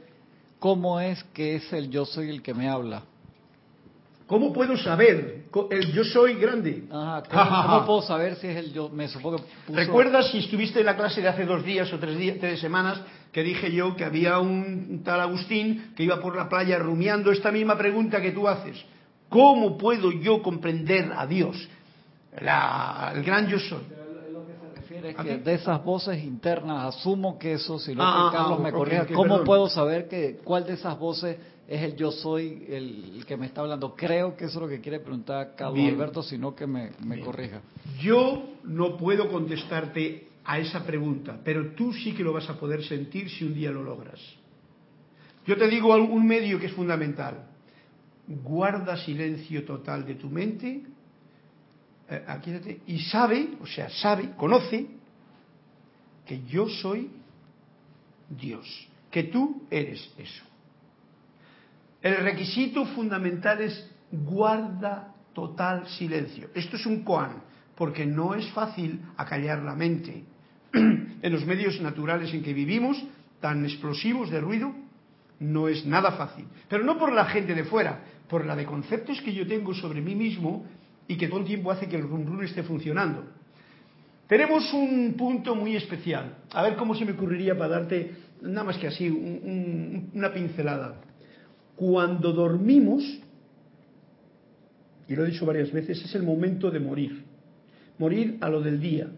¿Cómo es que es el yo soy el que me habla? ¿Cómo puedo saber? El yo soy grande. Ajá, ¿cómo, puedo saber si es el yo? Me supongo ¿Recuerdas si estuviste en la clase de hace dos días o tres, días, tres semanas que dije yo que había un tal Agustín que iba por la playa rumiando esta misma pregunta que tú haces? ¿Cómo puedo yo comprender a Dios? el gran yo soy que de esas voces internas, asumo que eso, si no ah, ah, Carlos me corrija, ¿cómo puedo saber que cuál de esas voces es el yo soy el, que me está hablando? Creo que eso es lo que quiere preguntar Carlos Alberto, sino que me, corrija. Yo no puedo contestarte a esa pregunta, pero tú sí que lo vas a poder sentir si un día lo logras. Yo te digo un medio que es fundamental. Guarda silencio total de tu mente eh, y sabe, o sea, sabe, conoce que yo soy Dios, que tú eres eso. El requisito fundamental es guarda total silencio. Esto es un koan, porque no es fácil acallar la mente. en los medios naturales en que vivimos, tan explosivos de ruido, no es nada fácil. Pero no por la gente de fuera, por la de conceptos que yo tengo sobre mí mismo y que todo el tiempo hace que el rum esté funcionando. Tenemos un punto muy especial. A ver cómo se me ocurriría para darte, nada más que así, una pincelada. Cuando dormimos, y lo he dicho varias veces, es el momento de morir. Morir a lo del día.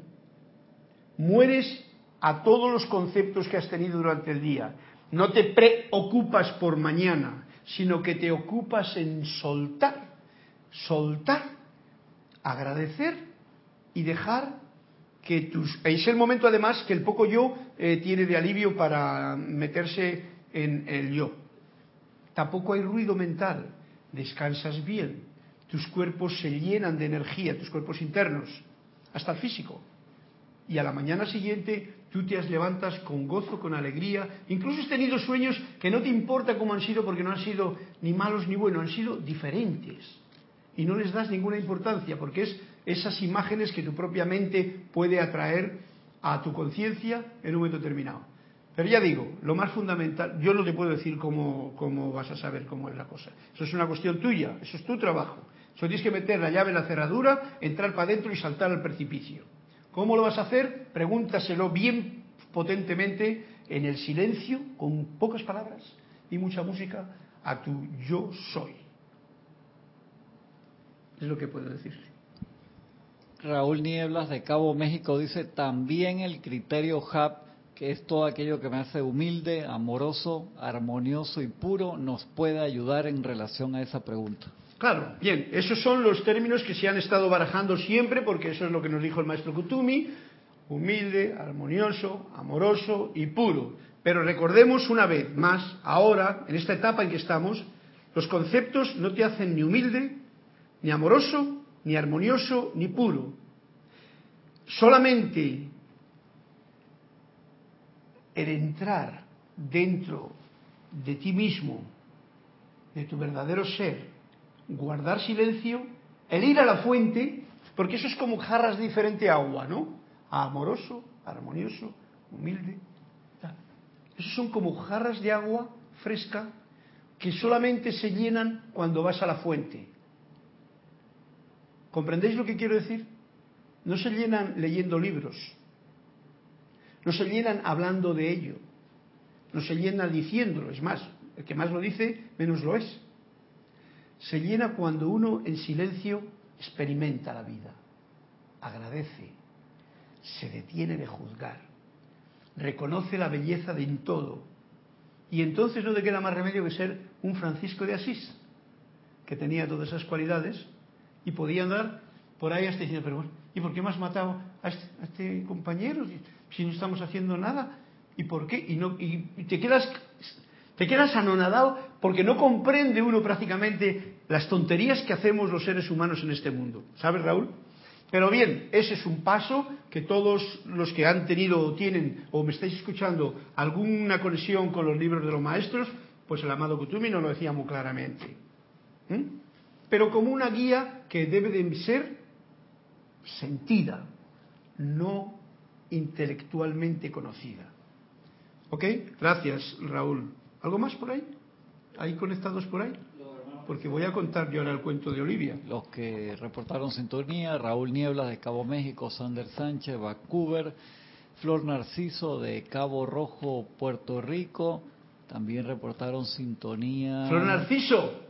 Mueres a todos los conceptos que has tenido durante el día. No te preocupas por mañana, sino que te ocupas en soltar, soltar agradecer y dejar que tus... Es el momento además que el poco yo eh, tiene de alivio para meterse en el yo. Tampoco hay ruido mental, descansas bien, tus cuerpos se llenan de energía, tus cuerpos internos, hasta el físico. Y a la mañana siguiente tú te levantas con gozo, con alegría. Incluso has tenido sueños que no te importa cómo han sido porque no han sido ni malos ni buenos, han sido diferentes y no les das ninguna importancia porque es esas imágenes que tu propia mente puede atraer a tu conciencia en un momento determinado. Pero ya digo, lo más fundamental, yo no te puedo decir cómo, cómo vas a saber cómo es la cosa. Eso es una cuestión tuya, eso es tu trabajo. Eso tienes que meter la llave en la cerradura, entrar para adentro y saltar al precipicio. ¿Cómo lo vas a hacer? Pregúntaselo bien potentemente en el silencio, con pocas palabras y mucha música, a tu yo soy. Es lo que puedo decir. Raúl Nieblas de Cabo México dice también el criterio HAP, que es todo aquello que me hace humilde, amoroso, armonioso y puro, nos puede ayudar en relación a esa pregunta. Claro, bien, esos son los términos que se han estado barajando siempre, porque eso es lo que nos dijo el maestro Kutumi, humilde, armonioso, amoroso y puro. Pero recordemos una vez más, ahora, en esta etapa en que estamos, los conceptos no te hacen ni humilde, ni amoroso, ni armonioso, ni puro. Solamente el entrar dentro de ti mismo, de tu verdadero ser, guardar silencio, el ir a la fuente, porque eso es como jarras de diferente agua, ¿no? Amoroso, armonioso, humilde. Esos son como jarras de agua fresca que solamente se llenan cuando vas a la fuente. ¿Comprendéis lo que quiero decir? No se llenan leyendo libros, no se llenan hablando de ello, no se llena diciéndolo, es más, el que más lo dice, menos lo es. Se llena cuando uno en silencio experimenta la vida, agradece, se detiene de juzgar, reconoce la belleza de todo. Y entonces no te queda más remedio que ser un Francisco de Asís, que tenía todas esas cualidades y podía andar por ahí hasta diciendo, pero bueno, ¿y por qué me has matado a este, este compañero si no estamos haciendo nada? ¿Y por qué? Y, no, y te quedas te quedas anonadado porque no comprende uno prácticamente las tonterías que hacemos los seres humanos en este mundo. ¿Sabes, Raúl? Pero bien, ese es un paso que todos los que han tenido o tienen o me estáis escuchando alguna conexión con los libros de los maestros, pues el amado Kutumi nos lo decía muy claramente. ¿Mm? Pero como una guía que debe de ser sentida, no intelectualmente conocida. ¿Ok? Gracias, Raúl. ¿Algo más por ahí? ¿Hay conectados por ahí? Porque voy a contar yo ahora el cuento de Olivia. Los que reportaron sintonía, Raúl Nieblas de Cabo México, Sander Sánchez, Vancouver, Flor Narciso de Cabo Rojo, Puerto Rico, también reportaron sintonía. Flor Narciso,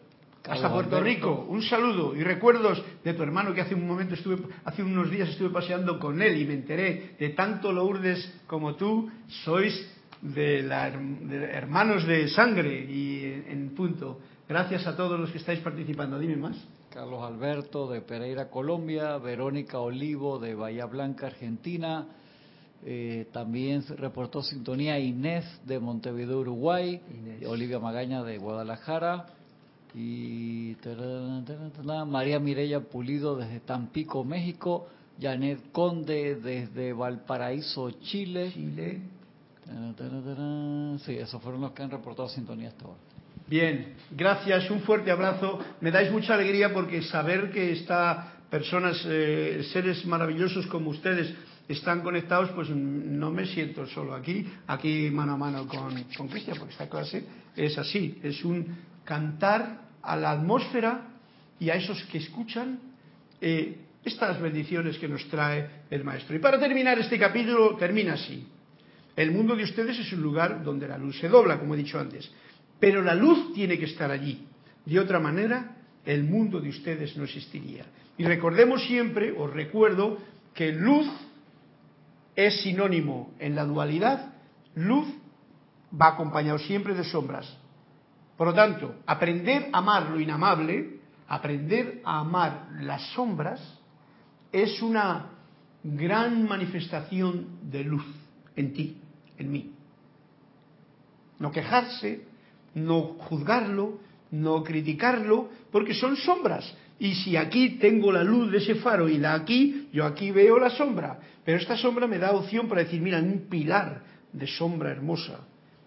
hasta Puerto Rico, un saludo y recuerdos de tu hermano que hace un momento estuve, hace unos días estuve paseando con él y me enteré de tanto Lourdes como tú sois de, la, hermanos de sangre y en punto. Gracias a todos los que estáis participando. Dime más. Carlos Alberto de Pereira, Colombia, Verónica Olivo de Bahía Blanca, Argentina. Eh, también reportó sintonía Inés de Montevideo, Uruguay, Olivia Magaña de Guadalajara y María Mireya Pulido desde Tampico, México, Janet Conde desde Valparaíso, Chile. Chile. Sí, esos fueron los que han reportado sintonía hasta ahora. Bien, gracias, un fuerte abrazo. Me dais mucha alegría porque saber que está personas, eh, seres maravillosos como ustedes están conectados, pues no me siento solo aquí, aquí mano a mano con, con Cristian, porque esta clase es así, es un cantar a la atmósfera y a esos que escuchan eh, estas bendiciones que nos trae el Maestro. Y para terminar este capítulo, termina así. El mundo de ustedes es un lugar donde la luz se dobla, como he dicho antes. Pero la luz tiene que estar allí. De otra manera, el mundo de ustedes no existiría. Y recordemos siempre, os recuerdo, que luz es sinónimo en la dualidad. Luz va acompañado siempre de sombras. Por lo tanto, aprender a amar lo inamable, aprender a amar las sombras, es una gran manifestación de luz en ti, en mí. No quejarse, no juzgarlo, no criticarlo, porque son sombras. Y si aquí tengo la luz de ese faro y la aquí, yo aquí veo la sombra. Pero esta sombra me da opción para decir, mira, un pilar de sombra hermosa.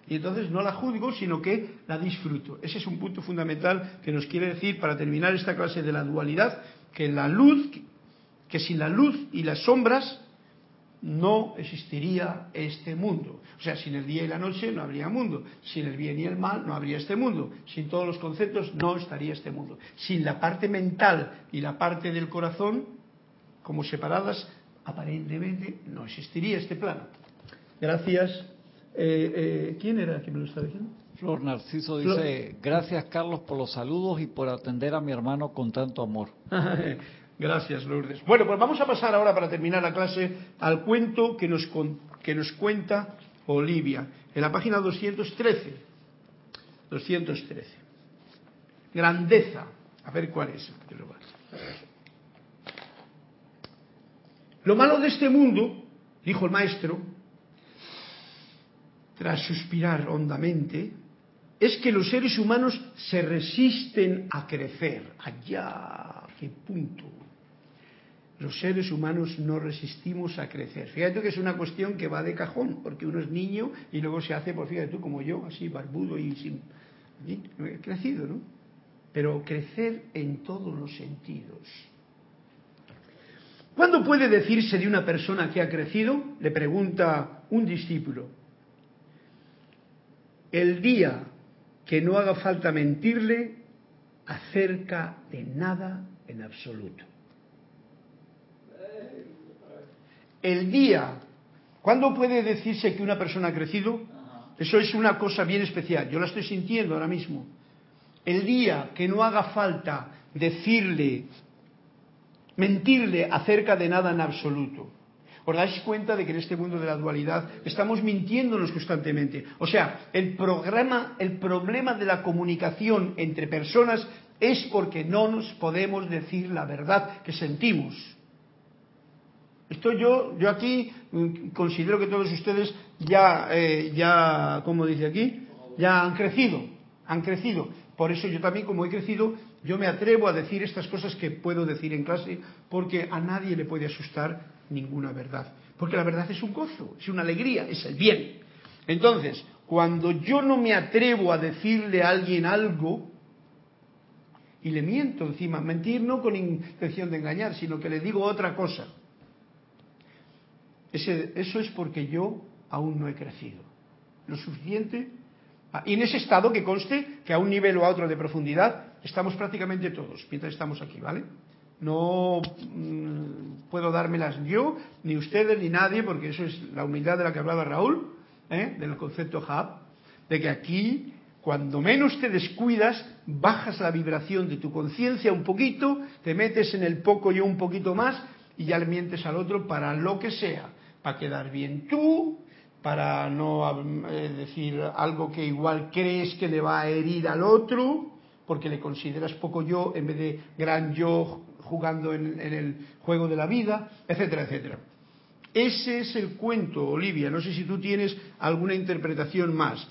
Y entonces no la juzgo, sino que la disfruto. Ese es un punto fundamental que nos quiere decir, para terminar esta clase de la dualidad, que la luz, que sin la luz y las sombras no existiría este mundo. O sea, sin el día y la noche no habría mundo. Sin el bien y el mal no habría este mundo. Sin todos los conceptos no estaría este mundo. Sin la parte mental y la parte del corazón, como separadas, aparentemente no existiría este plano. Gracias. Eh, eh, ¿Quién era que me lo está diciendo? Flor Narciso dice, gracias Carlos por los saludos y por atender a mi hermano con tanto amor. Gracias, Lourdes. Bueno, pues vamos a pasar ahora para terminar la clase al cuento que nos, que nos cuenta Olivia, en la página 213. 213. Grandeza. A ver cuál es. Lo malo de este mundo, dijo el maestro, tras suspirar hondamente, es que los seres humanos se resisten a crecer. Allá, qué punto los seres humanos no resistimos a crecer. Fíjate que es una cuestión que va de cajón, porque uno es niño y luego se hace, pues fíjate tú, como yo, así barbudo y sin... He crecido, ¿no? Pero crecer en todos los sentidos. ¿Cuándo puede decirse de una persona que ha crecido? Le pregunta un discípulo. El día que no haga falta mentirle acerca de nada en absoluto. el día, ¿cuándo puede decirse que una persona ha crecido? Eso es una cosa bien especial, yo la estoy sintiendo ahora mismo. El día que no haga falta decirle, mentirle acerca de nada en absoluto. ¿Os dais cuenta de que en este mundo de la dualidad estamos mintiéndonos constantemente? O sea, el, programa, el problema de la comunicación entre personas es porque no nos podemos decir la verdad que sentimos. Esto yo, yo aquí mm, considero que todos ustedes ya, eh, ya, como dice aquí, ya han crecido, han crecido. Por eso yo también, como he crecido, yo me atrevo a decir estas cosas que puedo decir en clase, porque a nadie le puede asustar ninguna verdad. Porque la verdad es un gozo, es una alegría, es el bien. Entonces, cuando yo no me atrevo a decirle a alguien algo, y le miento encima, mentir no con intención de engañar, sino que le digo otra cosa, eso es porque yo aún no he crecido. Lo suficiente. Y en ese estado que conste que a un nivel o a otro de profundidad estamos prácticamente todos, mientras estamos aquí, ¿vale? No mm, puedo dármelas yo, ni ustedes, ni nadie, porque eso es la humildad de la que hablaba Raúl, ¿eh? del concepto Hub, de que aquí, cuando menos te descuidas, bajas la vibración de tu conciencia un poquito, te metes en el poco yo un poquito más y ya le mientes al otro para lo que sea, para quedar bien tú, para no eh, decir algo que igual crees que le va a herir al otro, porque le consideras poco yo en vez de gran yo jugando en, el juego de la vida, etcétera, etcétera. Ese es el cuento, Olivia. No sé si tú tienes alguna interpretación más.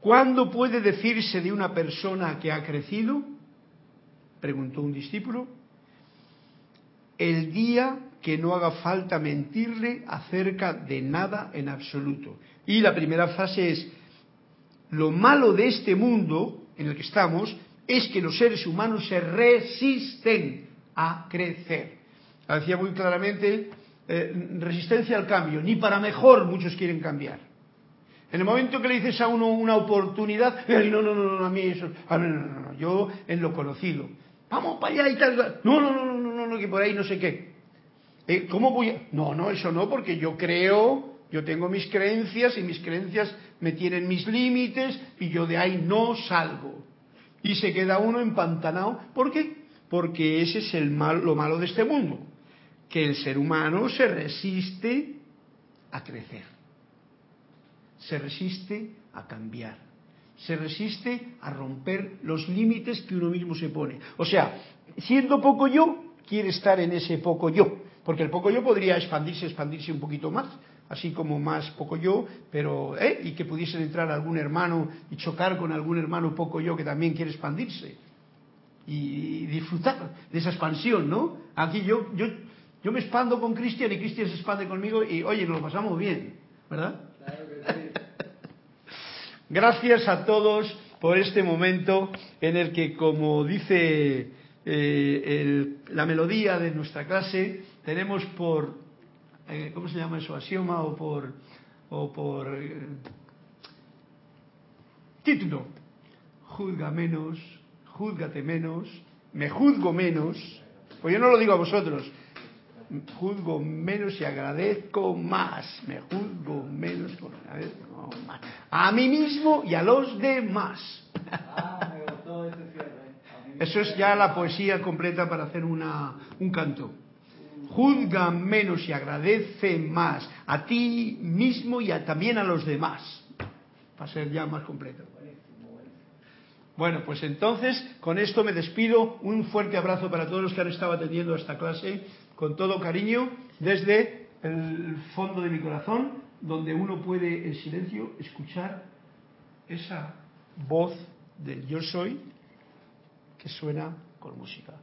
¿Cuándo puede decirse de una persona que ha crecido? Preguntó un discípulo. El día que no haga falta mentirle acerca de nada en absoluto. Y la primera frase es, lo malo de este mundo en el que estamos es que los seres humanos se resisten a crecer. decía muy claramente, eh, resistencia al cambio, ni para mejor muchos quieren cambiar. En el momento que le dices a uno una oportunidad, no, no, no, no, a mí eso, no, no, no, yo en lo conocido, vamos para allá y tal, no, no, no, no, no, no, que por ahí no sé qué. Eh, ¿Cómo voy a.? No, no, eso no, porque yo creo, yo tengo mis creencias y mis creencias me tienen mis límites y yo de ahí no salgo y se queda uno empantanado. ¿Por qué? Porque ese es el mal, lo malo de este mundo, que el ser humano se resiste a crecer, se resiste a cambiar, se resiste a romper los límites que uno mismo se pone. O sea, siendo poco yo, quiere estar en ese poco yo, porque el poco yo podría expandirse, expandirse un poquito más, así como más poco yo, pero ¿eh? y que pudiesen entrar algún hermano y chocar con algún hermano poco yo que también quiere expandirse y disfrutar de esa expansión, ¿no? Aquí yo yo yo me expando con Cristian y Cristian se expande conmigo y oye, nos lo pasamos bien, ¿verdad? Gracias a todos por este momento en el que, como dice eh, la melodía de nuestra clase, tenemos por eh, ¿cómo se llama eso? Axioma o por, o por eh, título. Juzga menos, juzgate menos, me juzgo menos. Pues yo no lo digo a vosotros. Juzgo menos y agradezco más. Me juzgo menos y agradezco más. A mí mismo y a los demás. Eso es ya la poesía completa para hacer una, un canto juzga menos y agradece más a ti mismo y también a los demás, para ser ya más completo. Bueno, pues entonces con esto me despido. Un fuerte abrazo para todos los que han estado atendiendo a esta clase con todo cariño desde el fondo de mi corazón, donde uno puede en silencio escuchar esa voz del yo soy que suena con música.